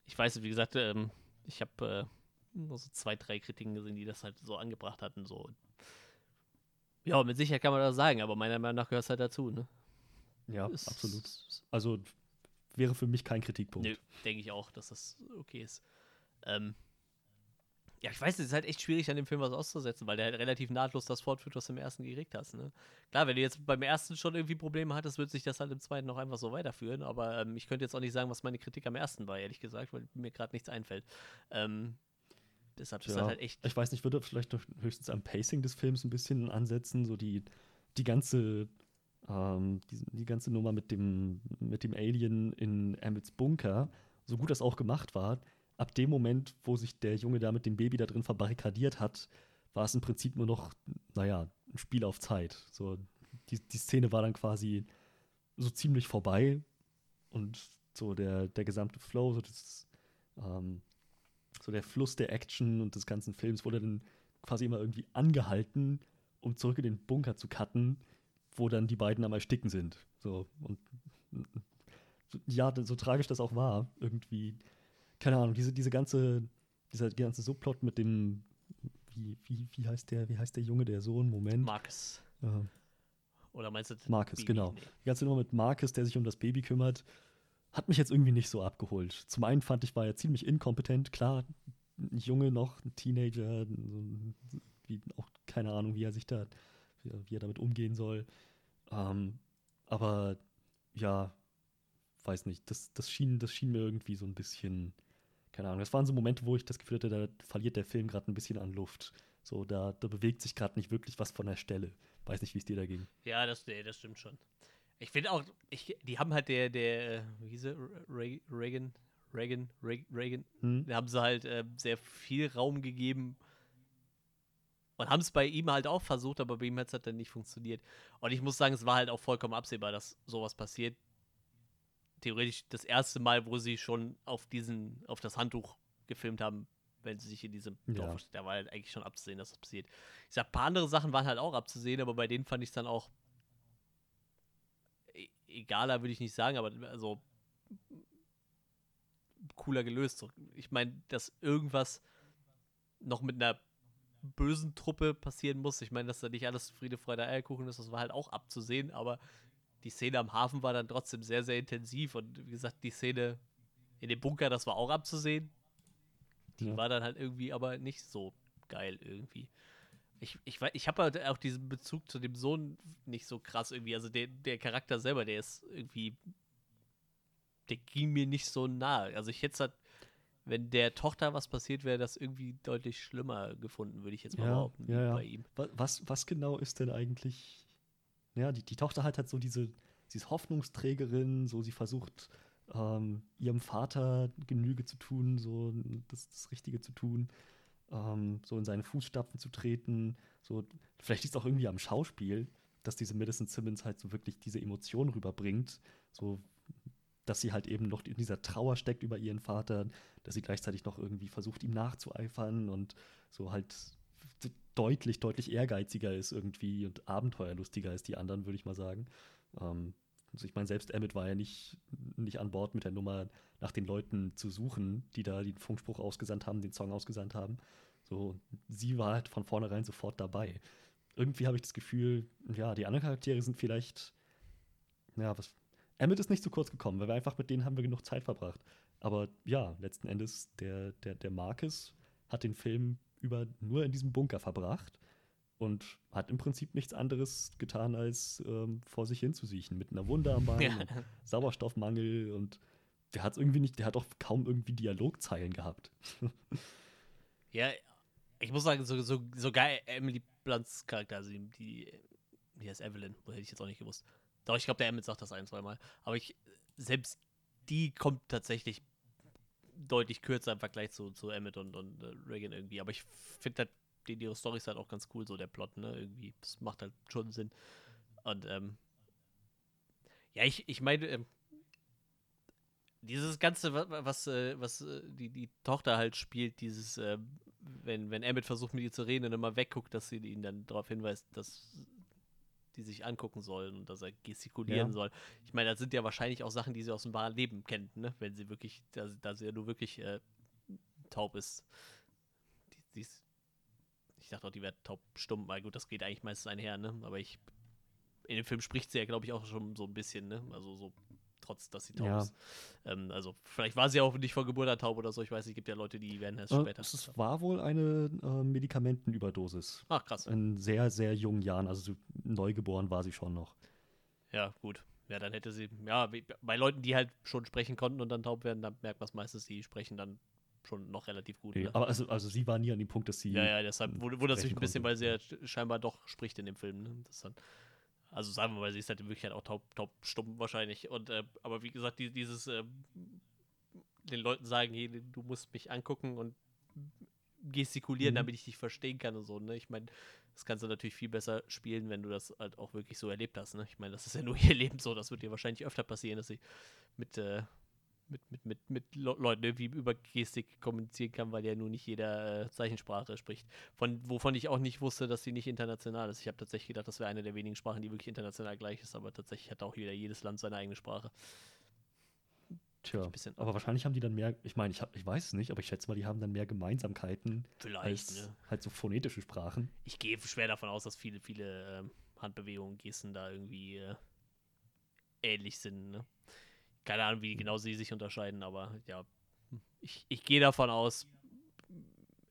ich weiß, wie gesagt, ähm, ich habe äh, nur so zwei, drei Kritiken gesehen, die das halt so angebracht hatten. So. Ja, mit Sicherheit kann man das sagen, aber meiner Meinung nach gehört es halt dazu, ne? Ja, ist, absolut. Also wäre für mich kein Kritikpunkt. Nö, denke ich auch, dass das okay ist. Ähm, ja, ich weiß, es ist halt echt schwierig, an dem Film was auszusetzen, weil der halt relativ nahtlos das fortführt, was du im ersten gekriegt hast. Ne? Klar, wenn du jetzt beim ersten schon irgendwie Probleme hattest, wird sich das halt im zweiten noch einfach so weiterführen. Aber ähm, ich könnte jetzt auch nicht sagen, was meine Kritik am ersten war, ehrlich gesagt, weil mir gerade nichts einfällt. Ähm, deshalb ja, ist das halt echt. Ich weiß nicht, würde vielleicht doch höchstens am Pacing des Films ein bisschen ansetzen, so die, die ganze. Ähm, die, die ganze Nummer mit dem, mit dem Alien in Emmets Bunker, so gut das auch gemacht war, ab dem Moment, wo sich der Junge da mit dem Baby da drin verbarrikadiert hat, war es im Prinzip nur noch, naja, ein Spiel auf Zeit. So, die, die Szene war dann quasi so ziemlich vorbei und so der, der gesamte Flow, so, das, ähm, so der Fluss der Action und des ganzen Films wurde dann quasi immer irgendwie angehalten, um zurück in den Bunker zu cutten, wo dann die beiden am Ersticken sind. So, und ja, so tragisch das auch war, irgendwie keine Ahnung, diese, diese ganze, dieser ganze Subplot mit dem, wie, wie, wie heißt der, wie heißt der Junge, der Sohn, Moment. Marcus. Ja. Oder meinst du Marcus, Baby? genau. Nee. Die ganze Nummer mit Marcus, der sich um das Baby kümmert, hat mich jetzt irgendwie nicht so abgeholt. Zum einen fand ich, war er ziemlich inkompetent, klar, ein Junge noch, ein Teenager, so, wie, auch keine Ahnung, wie er sich da, wie, er damit umgehen soll. Ähm, aber ja, weiß nicht, das, das, schien, das schien mir irgendwie so ein bisschen keine Ahnung, das waren so Momente, wo ich das Gefühl hatte, da verliert der Film gerade ein bisschen an Luft. So, da, da bewegt sich gerade nicht wirklich was von der Stelle. Weiß nicht, wie es dir da ging. Ja, das, nee, das stimmt schon. Ich finde auch, ich, die haben halt der, der, wie hieß er, Reagan, Reagan, Reagan, hm? da haben sie halt äh, sehr viel Raum gegeben und haben es bei ihm halt auch versucht, aber bei ihm hat es halt dann nicht funktioniert. Und ich muss sagen, es war halt auch vollkommen absehbar, dass sowas passiert theoretisch das erste Mal, wo sie schon auf diesen, auf das Handtuch gefilmt haben, wenn sie sich in diesem ja. Dorf, da war halt eigentlich schon abzusehen, dass das passiert. Ich sag, ein paar andere Sachen waren halt auch abzusehen, aber bei denen fand ich es dann auch e egaler, würde ich nicht sagen, aber also cooler gelöst. Ich meine, dass irgendwas noch mit einer bösen Truppe passieren muss. Ich meine, dass da nicht alles Friede, Freude, Eierkuchen ist, das war halt auch abzusehen, aber die Szene am Hafen war dann trotzdem sehr, sehr intensiv und wie gesagt, die Szene in dem Bunker, das war auch abzusehen. Die ja. war dann halt irgendwie aber nicht so geil irgendwie. Ich, ich, ich habe halt auch diesen Bezug zu dem Sohn nicht so krass irgendwie. Also der, der Charakter selber, der ist irgendwie. Der ging mir nicht so nahe. Also ich hätte halt, wenn der Tochter was passiert wäre, das irgendwie deutlich schlimmer gefunden, würde ich jetzt mal ja, behaupten, ja, ja. bei ihm. Was, was genau ist denn eigentlich ja, die, die Tochter hat halt so diese, sie ist Hoffnungsträgerin, so sie versucht, ähm, ihrem Vater Genüge zu tun, so das, das Richtige zu tun, ähm, so in seine Fußstapfen zu treten. So, vielleicht ist es auch irgendwie am Schauspiel, dass diese Madison Simmons halt so wirklich diese Emotion rüberbringt, so dass sie halt eben noch in dieser Trauer steckt über ihren Vater, dass sie gleichzeitig noch irgendwie versucht, ihm nachzueifern und so halt deutlich, deutlich ehrgeiziger ist irgendwie und abenteuerlustiger als die anderen, würde ich mal sagen. Ähm, also ich meine, selbst Emmett war ja nicht, nicht an Bord mit der Nummer, nach den Leuten zu suchen, die da den Funkspruch ausgesandt haben, den Song ausgesandt haben. So, sie war halt von vornherein sofort dabei. Irgendwie habe ich das Gefühl, ja, die anderen Charaktere sind vielleicht, ja, was. Emmett ist nicht zu kurz gekommen, weil wir einfach mit denen haben wir genug Zeit verbracht. Aber ja, letzten Endes, der, der, der Marcus hat den Film über nur in diesem Bunker verbracht und hat im Prinzip nichts anderes getan, als ähm, vor sich hinzusiechen mit einer Wunde am Bein, ja. Sauerstoffmangel und der hat irgendwie nicht, der hat auch kaum irgendwie Dialogzeilen gehabt. <laughs> ja, ich muss sagen, so, so, so geil Emily Blunts Charakter, also die, die, die heißt Evelyn, hätte ich jetzt auch nicht gewusst. Doch, ich glaube, der Emmett sagt das ein, zwei Mal. Aber ich, selbst die kommt tatsächlich deutlich kürzer im Vergleich zu, zu Emmett und, und äh, Reagan irgendwie. Aber ich finde halt, die, ihre Storys halt auch ganz cool, so der Plot, ne? Irgendwie. Das macht halt schon Sinn. Und, ähm, ja, ich, ich meine, ähm, dieses Ganze, was, was, äh, was äh, die, die Tochter halt spielt, dieses, äh, wenn, wenn Emmett versucht mit ihr zu reden und immer wegguckt, dass sie ihn dann darauf hinweist, dass die sich angucken sollen und dass er gestikulieren ja. soll. Ich meine, das sind ja wahrscheinlich auch Sachen, die sie aus dem wahren Leben kennen, ne? Wenn sie wirklich, da, da sie ja nur wirklich äh, taub ist. Die, die ich dachte auch, die wäre taub stumm, weil gut, das geht eigentlich meistens einher, ne? Aber ich, in dem Film spricht sie ja, glaube ich, auch schon so ein bisschen, ne? Also so trotz dass sie taub ja. ist. Ähm, also vielleicht war sie auch nicht von Geburt an taub oder so, ich weiß nicht, es gibt ja Leute, die werden erst äh, später. Es war wohl eine äh, Medikamentenüberdosis. Ach krass. In sehr, sehr jungen Jahren, also so neugeboren war sie schon noch. Ja, gut. Ja, dann hätte sie, ja, bei Leuten, die halt schon sprechen konnten und dann taub werden, dann merkt man es meistens, die sprechen dann schon noch relativ gut. Okay, ne? Aber also, also sie war nie an dem Punkt, dass sie. Ja, ja, deshalb wundert es mich ein bisschen, konnte. weil sie ja scheinbar doch spricht in dem Film. Ne? Das dann, also sagen wir mal, sie ist halt in Wirklichkeit auch taub, taub stumm wahrscheinlich. Und äh, aber wie gesagt, die, dieses äh, den Leuten sagen, hey, du musst mich angucken und gestikulieren, mhm. damit ich dich verstehen kann und so, ne? Ich meine, das kannst du natürlich viel besser spielen, wenn du das halt auch wirklich so erlebt hast, ne? Ich meine, das ist ja nur <laughs> ihr Leben so, das wird dir wahrscheinlich öfter passieren, dass sie mit, äh, mit, mit, mit, mit Leuten irgendwie über Gestik kommunizieren kann, weil ja nur nicht jeder äh, Zeichensprache spricht. Von, wovon ich auch nicht wusste, dass sie nicht international ist. Ich habe tatsächlich gedacht, das wäre eine der wenigen Sprachen, die wirklich international gleich ist, aber tatsächlich hat auch wieder jedes Land seine eigene Sprache. Tja, aber wahrscheinlich haben die dann mehr, ich meine, ich, ich weiß es nicht, aber ich schätze mal, die haben dann mehr Gemeinsamkeiten Vielleicht, als ne? halt so phonetische Sprachen. Ich gehe schwer davon aus, dass viele, viele äh, Handbewegungen, Gesten da irgendwie äh, ähnlich sind, ne? Keine Ahnung, wie genau sie sich unterscheiden, aber ja, ich, ich gehe davon aus,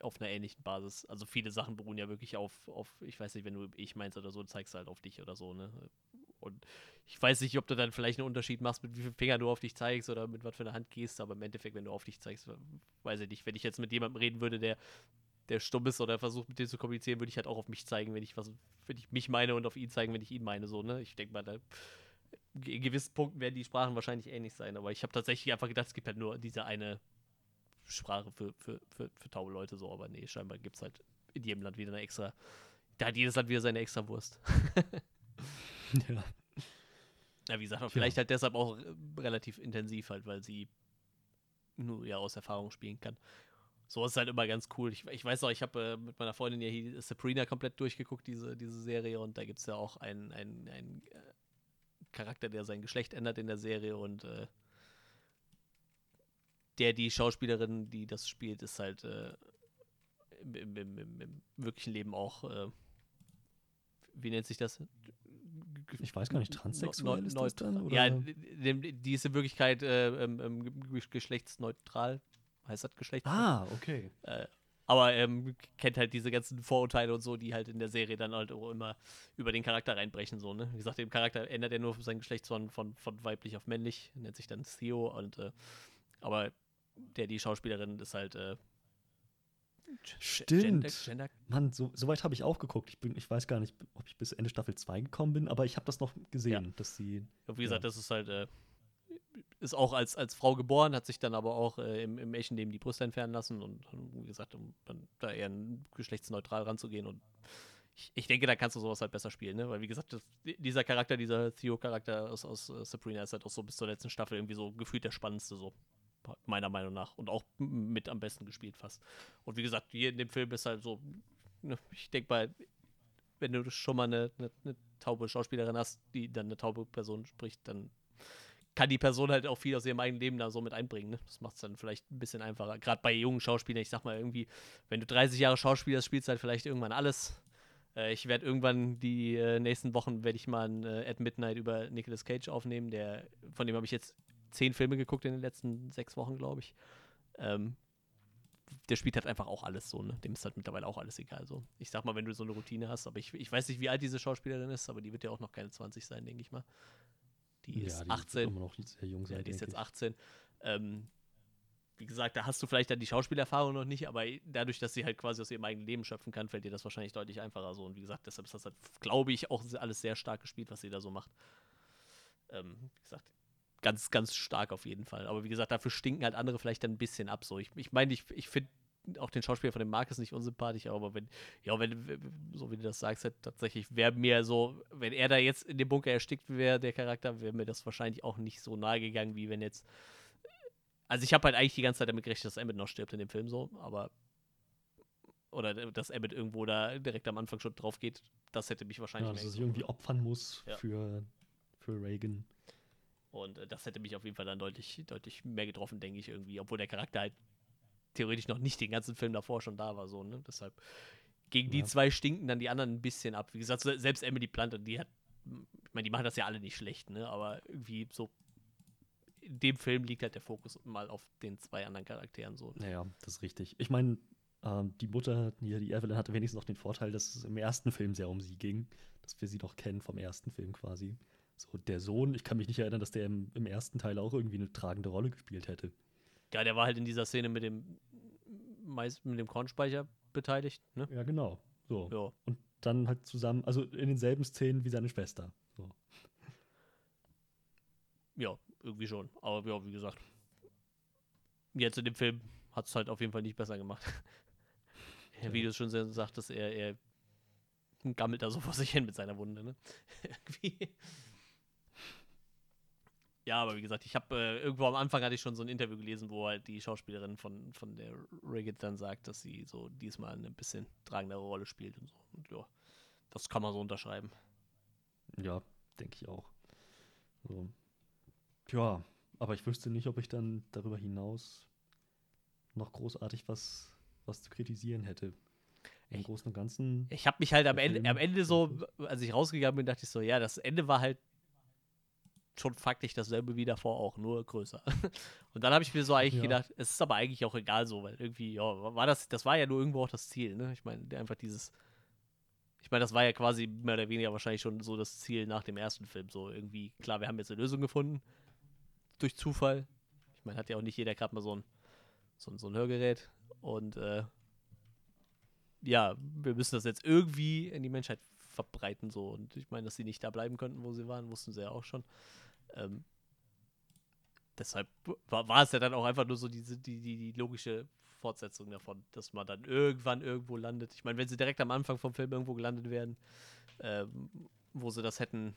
auf einer ähnlichen Basis. Also viele Sachen beruhen ja wirklich auf, auf, ich weiß nicht, wenn du ich meinst oder so, zeigst du halt auf dich oder so, ne? Und ich weiß nicht, ob du dann vielleicht einen Unterschied machst, mit wie vielen Fingern du auf dich zeigst oder mit was für einer Hand gehst, aber im Endeffekt, wenn du auf dich zeigst, weiß ich nicht. Wenn ich jetzt mit jemandem reden würde, der, der stumm ist oder versucht mit dir zu kommunizieren, würde ich halt auch auf mich zeigen, wenn ich was, wenn ich mich meine und auf ihn zeigen, wenn ich ihn meine, so, ne? Ich denke mal, da in gewissen Punkten werden die Sprachen wahrscheinlich ähnlich sein, aber ich habe tatsächlich einfach gedacht, es gibt halt nur diese eine Sprache für, für, für, für taube Leute so, aber nee, scheinbar gibt es halt in jedem Land wieder eine extra. Da hat jedes Land wieder seine extra Wurst. <laughs> ja. Ja, wie gesagt, vielleicht ja. halt deshalb auch relativ intensiv halt, weil sie nur ja aus Erfahrung spielen kann. So ist halt immer ganz cool. Ich, ich weiß auch, ich habe äh, mit meiner Freundin ja hier Sabrina komplett durchgeguckt, diese, diese Serie, und da gibt es ja auch ein, ein, ein äh, Charakter, der sein Geschlecht ändert in der Serie und äh, der die Schauspielerin, die das spielt, ist halt äh, im, im, im, im, wirklichen Leben auch, äh, wie nennt sich das? Ich weiß gar nicht, transsexuell ist das dann? Oder? Ja, die ist in Wirklichkeit äh, geschlechtsneutral. Heißt das Geschlechtsneutral? Ah, okay. Aber ähm, kennt halt diese ganzen Vorurteile und so, die halt in der Serie dann halt auch immer über den Charakter reinbrechen. So, ne? Wie gesagt, dem Charakter ändert er nur sein Geschlecht von, von, von weiblich auf männlich, nennt sich dann Theo und äh, aber der, die Schauspielerin ist halt äh, Stimmt. Gender, Gender Mann, so, so weit habe ich auch geguckt. Ich, bin, ich weiß gar nicht, ob ich bis Ende Staffel 2 gekommen bin, aber ich habe das noch gesehen, ja. dass sie. Wie gesagt, ja. das ist halt äh, ist auch als, als Frau geboren, hat sich dann aber auch äh, im, im echten Leben die Brüste entfernen lassen und wie gesagt, um dann da eher geschlechtsneutral ranzugehen und ich, ich, denke, da kannst du sowas halt besser spielen, ne? Weil wie gesagt, das, dieser Charakter, dieser Theo-Charakter aus, aus uh, Sabrina ist halt auch so bis zur letzten Staffel irgendwie so gefühlt der spannendste, so meiner Meinung nach. Und auch mit am besten gespielt fast. Und wie gesagt, hier in dem Film ist halt so, ne, ich denke mal, wenn du schon mal eine, eine, eine taube Schauspielerin hast, die dann eine taube Person spricht, dann kann die Person halt auch viel aus ihrem eigenen Leben da so mit einbringen. Ne? Das macht es dann vielleicht ein bisschen einfacher. Gerade bei jungen Schauspielern, ich sag mal irgendwie, wenn du 30 Jahre Schauspieler spielst, halt vielleicht irgendwann alles. Äh, ich werde irgendwann die äh, nächsten Wochen werde ich mal ein äh, At Midnight über Nicolas Cage aufnehmen, der, von dem habe ich jetzt zehn Filme geguckt in den letzten sechs Wochen, glaube ich. Ähm, der spielt halt einfach auch alles so, ne? Dem ist halt mittlerweile auch alles egal. So. Ich sag mal, wenn du so eine Routine hast, aber ich, ich weiß nicht, wie alt diese Schauspielerin ist, aber die wird ja auch noch keine 20 sein, denke ich mal. Die ist ja, die 18. Ist immer noch sehr jung sein, ja, die ist jetzt ich. 18. Ähm, wie gesagt, da hast du vielleicht dann die Schauspielerfahrung noch nicht, aber dadurch, dass sie halt quasi aus ihrem eigenen Leben schöpfen kann, fällt dir das wahrscheinlich deutlich einfacher so. Und wie gesagt, deshalb ist das halt, glaube ich, auch alles sehr stark gespielt, was sie da so macht. Ähm, wie gesagt, ganz, ganz stark auf jeden Fall. Aber wie gesagt, dafür stinken halt andere vielleicht dann ein bisschen ab. So, ich, ich meine, ich, ich finde auch den Schauspieler von dem Marcus nicht unsympathisch, aber wenn, ja, wenn, so wie du das sagst, halt, tatsächlich wäre mir so, wenn er da jetzt in dem Bunker erstickt wäre, der Charakter, wäre mir das wahrscheinlich auch nicht so nahe gegangen, wie wenn jetzt. Also ich habe halt eigentlich die ganze Zeit damit gerechnet, dass Emmett noch stirbt in dem Film so, aber oder dass Emmett irgendwo da direkt am Anfang schon drauf geht, das hätte mich wahrscheinlich Ja, dass er sich irgendwie opfern muss Ja. für, für Reagan. Und äh, das hätte mich auf jeden Fall dann deutlich, deutlich mehr getroffen, denke ich irgendwie, obwohl der Charakter halt theoretisch noch nicht den ganzen Film davor schon da war, so, ne? Deshalb gegen die Ja. zwei stinken dann die anderen ein bisschen ab. Wie gesagt, se- selbst Emily Blunt, die hat, ich meine, die machen das ja alle nicht schlecht, ne? Aber irgendwie so in dem Film liegt halt der Fokus mal auf den zwei anderen Charakteren so. Naja, das ist richtig. Ich meine, ähm, die Mutter, hier, die Evelyn, hatte wenigstens noch den Vorteil, dass es im ersten Film sehr um sie ging. Dass wir sie doch kennen vom ersten Film quasi. So, der Sohn, ich kann mich nicht erinnern, dass der im, im ersten Teil auch irgendwie eine tragende Rolle gespielt hätte. Ja, der war halt in dieser Szene mit dem Mais, mit dem Kornspeicher beteiligt, ne? Ja, genau. So. Ja. Und dann halt zusammen, also in denselben Szenen wie seine Schwester. So. Ja, irgendwie schon. Aber ja, wie gesagt, jetzt in dem Film hat es halt auf jeden Fall nicht besser gemacht. <laughs> Ja, Wie du es schon sehr sagtest, er, er gammelt da so vor sich hin mit seiner Wunde, ne? <laughs> Irgendwie. Ja, aber wie gesagt, ich habe äh, irgendwo am Anfang hatte ich schon so ein Interview gelesen, wo halt die Schauspielerin von, von der Rigged dann sagt, dass sie so diesmal eine bisschen tragendere Rolle spielt und so. Und ja, das kann man so unterschreiben. Ja, denke ich auch. So. Ja, aber ich wüsste nicht, ob ich dann darüber hinaus noch großartig was, was zu kritisieren hätte. Im Ich- Großen und Ganzen. Ich habe mich halt am Ende, am Ende so, als ich rausgegangen bin, dachte ich so, ja, das Ende war halt schon faktisch dasselbe wie davor auch, nur größer. <laughs> Und dann habe ich mir so eigentlich Ja. gedacht, es ist aber eigentlich auch egal so, weil irgendwie, ja, war das, das war ja nur irgendwo auch das Ziel, ne? Ich meine, einfach dieses, ich meine, das war ja quasi mehr oder weniger wahrscheinlich schon so das Ziel nach dem ersten Film. So irgendwie, klar, wir haben jetzt eine Lösung gefunden, durch Zufall. Ich meine, hat ja auch nicht jeder gerade mal so ein, so ein, so ein Hörgerät. Und äh, ja, wir müssen das jetzt irgendwie in die Menschheit verbreiten. So. Und ich meine, dass sie nicht da bleiben könnten, wo sie waren, wussten sie ja auch schon. Ähm, deshalb war, war es ja dann auch einfach nur so diese, die, die, die logische Fortsetzung davon, dass man dann irgendwann irgendwo landet. Ich meine, wenn sie direkt am Anfang vom Film irgendwo gelandet wären, ähm, wo sie das hätten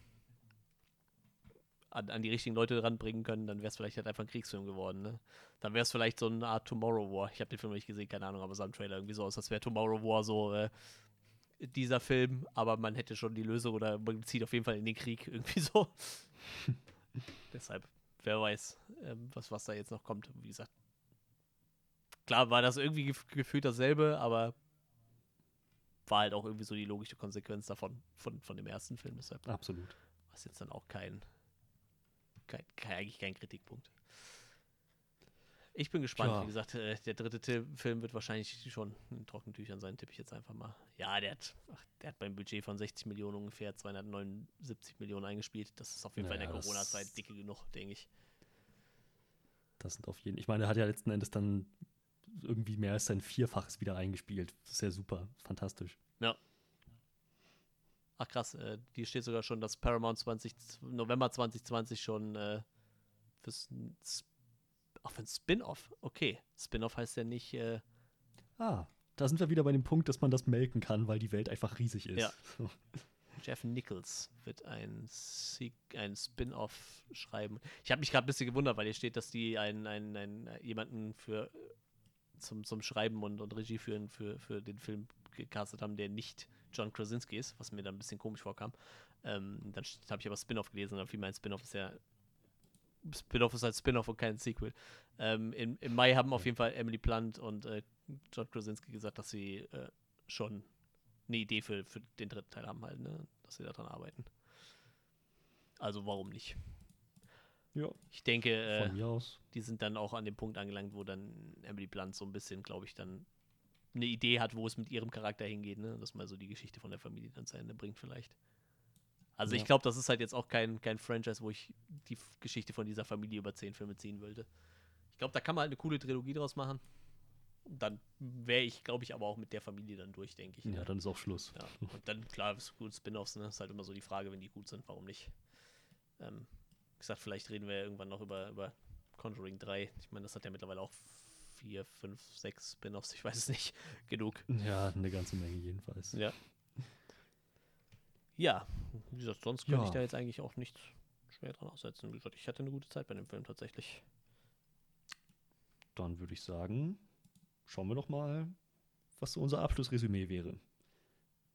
an, an die richtigen Leute ranbringen können, dann wäre es vielleicht halt einfach ein Kriegsfilm geworden. Ne? Dann wäre es vielleicht so eine Art Tomorrow War. Ich habe den Film noch nicht gesehen, keine Ahnung, aber sah im Trailer irgendwie so aus, als wäre Tomorrow War so äh, dieser Film, aber man hätte schon die Lösung oder man zieht auf jeden Fall in den Krieg <laughs> irgendwie so. <laughs> <laughs> Deshalb, wer weiß, ähm, was, was da jetzt noch kommt. Wie gesagt, klar war das irgendwie gef gefühlt dasselbe, aber war halt auch irgendwie so die logische Konsequenz davon, von, von dem ersten Film. Deshalb Absolut. war es jetzt dann auch kein, kein, kein eigentlich kein Kritikpunkt. Ich bin gespannt. Tja. Wie gesagt, äh, der dritte Film wird wahrscheinlich schon in trockenen Tüchern sein, tippe ich jetzt einfach mal. Ja, der hat, ach, der hat beim Budget von 60 Millionen ungefähr 279 Millionen eingespielt. Das ist auf jeden Fall in Naja, der Corona-Zeit dicke genug, denke ich. Das sind auf jeden Ich meine, er hat ja letzten Endes dann irgendwie mehr als sein Vierfaches wieder eingespielt. Das ist ja super. Fantastisch. Ach krass, äh, hier steht sogar schon, dass Paramount 20, November 2020 schon äh, fürs Für ein Spin-off. Okay, Spin-off heißt ja nicht. Äh, Ah, da sind wir wieder bei dem Punkt, dass man das melken kann, weil die Welt einfach riesig ist. Ja. So. Jeff Nichols wird ein, ein Spin-off schreiben. Ich habe mich gerade ein bisschen gewundert, weil hier steht, dass die einen, einen, einen jemanden für zum, zum Schreiben und, und Regie führen für, für den Film gecastet haben, der nicht John Krasinski ist, was mir dann ein bisschen komisch vorkam. Ähm, dann habe ich aber Spin-off gelesen und dann fiel mein Spin-off ist ja Spin-off ist halt Spin-off und kein Sequel. Ähm, im, Im Mai haben auf jeden Fall Emily Blunt und äh, John Krasinski gesagt, dass sie äh, schon eine Idee für, für den dritten Teil haben halt, ne? dass sie daran arbeiten. Also warum nicht? Ja, Ich denke, äh, die sind dann auch an dem Punkt angelangt, wo dann Emily Blunt so ein bisschen, glaube ich, dann eine Idee hat, wo es mit ihrem Charakter hingeht, ne? dass man so die Geschichte von der Familie dann zu Ende bringt vielleicht. Also ich Ja. glaube, das ist halt jetzt auch kein, kein Franchise, wo ich die Geschichte von dieser Familie über zehn Filme ziehen würde. Ich glaube, da kann man halt eine coole Trilogie draus machen. Dann wäre ich, glaube ich, aber auch mit der Familie dann durch, denke ich. ne? Ja, dann ist auch Schluss. Ja, und dann, klar, es gut Spin-offs, ne? Ist halt immer so die Frage, wenn die gut sind, warum nicht? Ähm, wie gesagt, vielleicht reden wir ja irgendwann noch über, über Conjuring 3. Ich meine, das hat ja mittlerweile auch vier, fünf, sechs Spin-offs, ich weiß es nicht. <laughs> Genug. Ja, eine ganze Menge jedenfalls. Ja. Ja, wie gesagt, sonst könnte ich Ja. da jetzt eigentlich auch nichts schwer dran aussetzen. Wie gesagt, ich hatte eine gute Zeit bei dem Film tatsächlich. Dann würde ich sagen, schauen wir doch mal, was so unser Abschlussresümee wäre.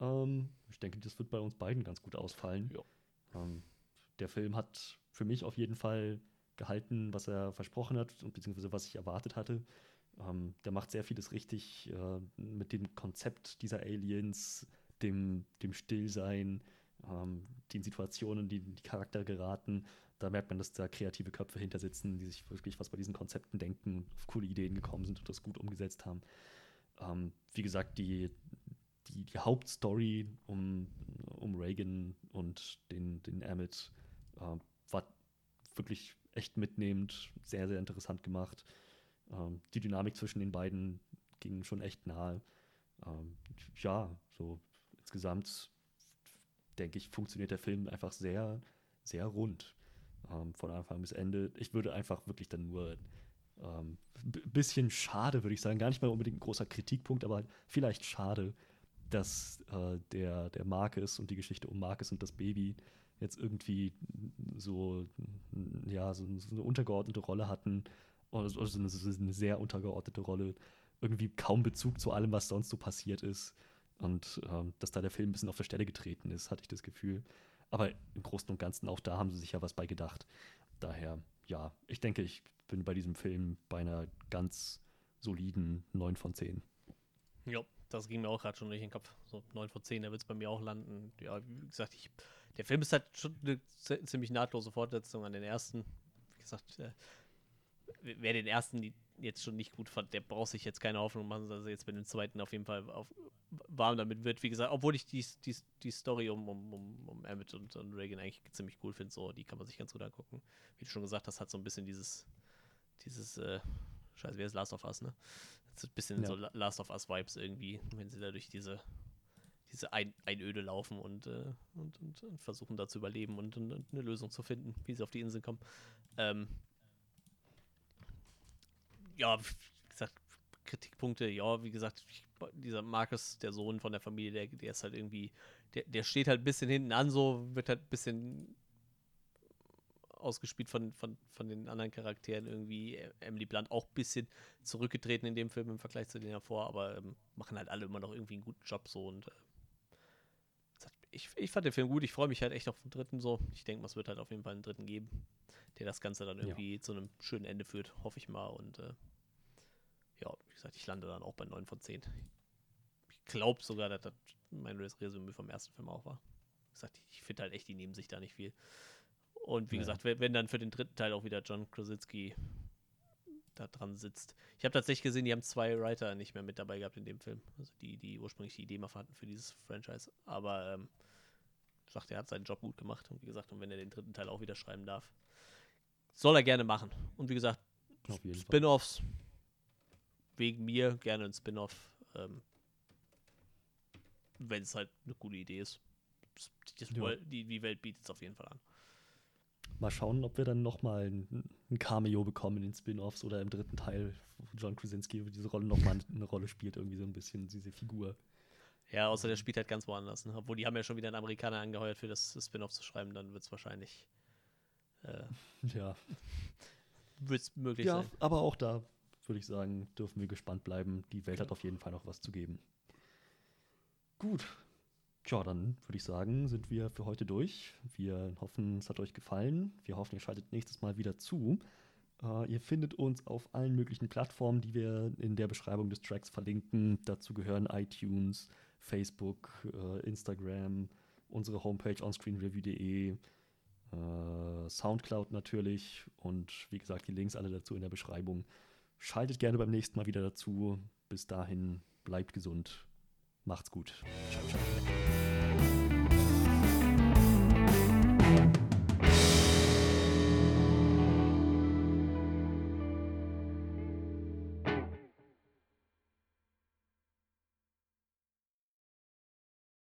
Ähm, ich denke, das wird bei uns beiden ganz gut ausfallen. Ähm, der Film hat für mich auf jeden Fall gehalten, was er versprochen hat und beziehungsweise was ich erwartet hatte. Ähm, der macht sehr vieles richtig äh, mit dem Konzept dieser Aliens, dem, dem Stillsein, ähm, den Situationen, die die Charakter geraten. Da merkt man, dass da kreative Köpfe hinter sitzen, die sich wirklich was bei diesen Konzepten denken, auf coole Ideen gekommen sind und das gut umgesetzt haben. Ähm, wie gesagt, die, die, die Hauptstory um, um Reagan und den, den Emmett äh, war wirklich echt mitnehmend, sehr, sehr interessant gemacht. Ähm, die Dynamik zwischen den beiden ging schon echt nahe. Ähm, ja, so insgesamt denke ich, funktioniert der Film einfach sehr, sehr rund. Ähm, von Anfang bis Ende. Ich würde einfach wirklich dann nur ein ähm, bisschen schade, würde ich sagen, gar nicht mal unbedingt ein großer Kritikpunkt, aber vielleicht schade, dass äh, der, der Marcus und die Geschichte um Marcus und das Baby jetzt irgendwie so, ja, so, so eine untergeordnete Rolle hatten, oder also so eine sehr untergeordnete Rolle, irgendwie kaum Bezug zu allem, was sonst so passiert ist. Und ähm, dass da der Film ein bisschen auf der Stelle getreten ist, hatte ich das Gefühl. Aber im Großen und Ganzen, auch da haben sie sich ja was bei gedacht. Daher, ja, ich denke, ich bin bei diesem Film bei einer ganz soliden 9 von 10. Ja, das ging mir auch gerade schon durch den Kopf. So 9 von 10, da wird es bei mir auch landen. Ja, wie gesagt, ich, der Film ist halt schon eine ziemlich nahtlose Fortsetzung an den ersten. Wie gesagt, äh, wer den ersten jetzt schon nicht gut fand, der braucht sich jetzt keine Hoffnung machen, dass er jetzt mit dem zweiten auf jeden Fall auf, warm damit wird. Wie gesagt, obwohl ich die, die, die Story um, um, um, um Emmett und, und Reagan eigentlich ziemlich cool finde, so, die kann man sich ganz gut angucken. Wie du schon gesagt hast, hat so ein bisschen dieses, dieses, äh, scheiße, wer ist Last of Us, ne? Ein bisschen ja. so Last of Us Vibes irgendwie, wenn sie da durch diese, diese Ein Einöde laufen und, äh, und, und, und, versuchen da zu überleben und, und, eine Lösung zu finden, wie sie auf die Insel kommen. Ähm, ja, wie gesagt, Kritikpunkte, ja, wie gesagt, dieser Markus, der Sohn von der Familie, der, der ist halt irgendwie, der, der steht halt ein bisschen hinten an, so wird halt ein bisschen ausgespielt von, von, von den anderen Charakteren irgendwie. Emily Blunt auch ein bisschen zurückgetreten in dem Film im Vergleich zu denen davor, aber ähm, machen halt alle immer noch irgendwie einen guten Job so und äh, ich, ich fand den Film gut, ich freue mich halt echt auf den dritten so. Ich denke, es wird halt auf jeden Fall einen dritten geben der das Ganze dann irgendwie ja. zu einem schönen Ende führt, hoffe ich mal. Und äh, ja, wie gesagt, ich lande dann auch bei 9 von 10. Ich glaube sogar, dass das mein Resümee vom ersten Film auch war. Wie gesagt, ich finde halt echt, die nehmen sich da nicht viel. Und wie ja. gesagt, wenn, wenn dann für den dritten Teil auch wieder John Krasinski da dran sitzt. Ich habe tatsächlich gesehen, die haben zwei Writer nicht mehr mit dabei gehabt in dem Film. Also die, die ursprünglich die Idee mal hatten für dieses Franchise. Aber ähm, sagt, er hat seinen Job gut gemacht. Und wie gesagt, und wenn er den dritten Teil auch wieder schreiben darf, soll er gerne machen. Und wie gesagt, Spin-offs wegen mir gerne ein Spin-off, ähm, wenn es halt eine gute Idee ist. Die, die Welt bietet es auf jeden Fall an. Mal schauen, ob wir dann nochmal ein, ein Cameo bekommen in den Spin-offs oder im dritten Teil, wo John Krasinski diese Rolle nochmal eine Rolle spielt, irgendwie so ein bisschen diese Figur. Ja, außer der spielt halt ganz woanders. Ne? Obwohl die haben ja schon wieder einen Amerikaner angeheuert, für das Spin-off zu schreiben, dann wird es wahrscheinlich äh, ja. Wird es möglich ja, sein. Ja, aber auch da würde ich sagen, dürfen wir gespannt bleiben. Die Welt hat auf jeden Fall noch was zu geben. Gut. Tja, dann würde ich sagen, sind wir für heute durch. Wir hoffen, es hat euch gefallen. Wir hoffen, ihr schaltet nächstes Mal wieder zu. Uh, ihr findet uns auf allen möglichen Plattformen, die wir in der Beschreibung des Tracks verlinken. Dazu gehören iTunes, Facebook, uh, Instagram, unsere Homepage onscreenreview.de, äh, Soundcloud natürlich und wie gesagt, die Links alle dazu in der Beschreibung. Schaltet gerne beim nächsten Mal wieder dazu. Bis dahin, bleibt gesund. Macht's gut. Ciao, ciao.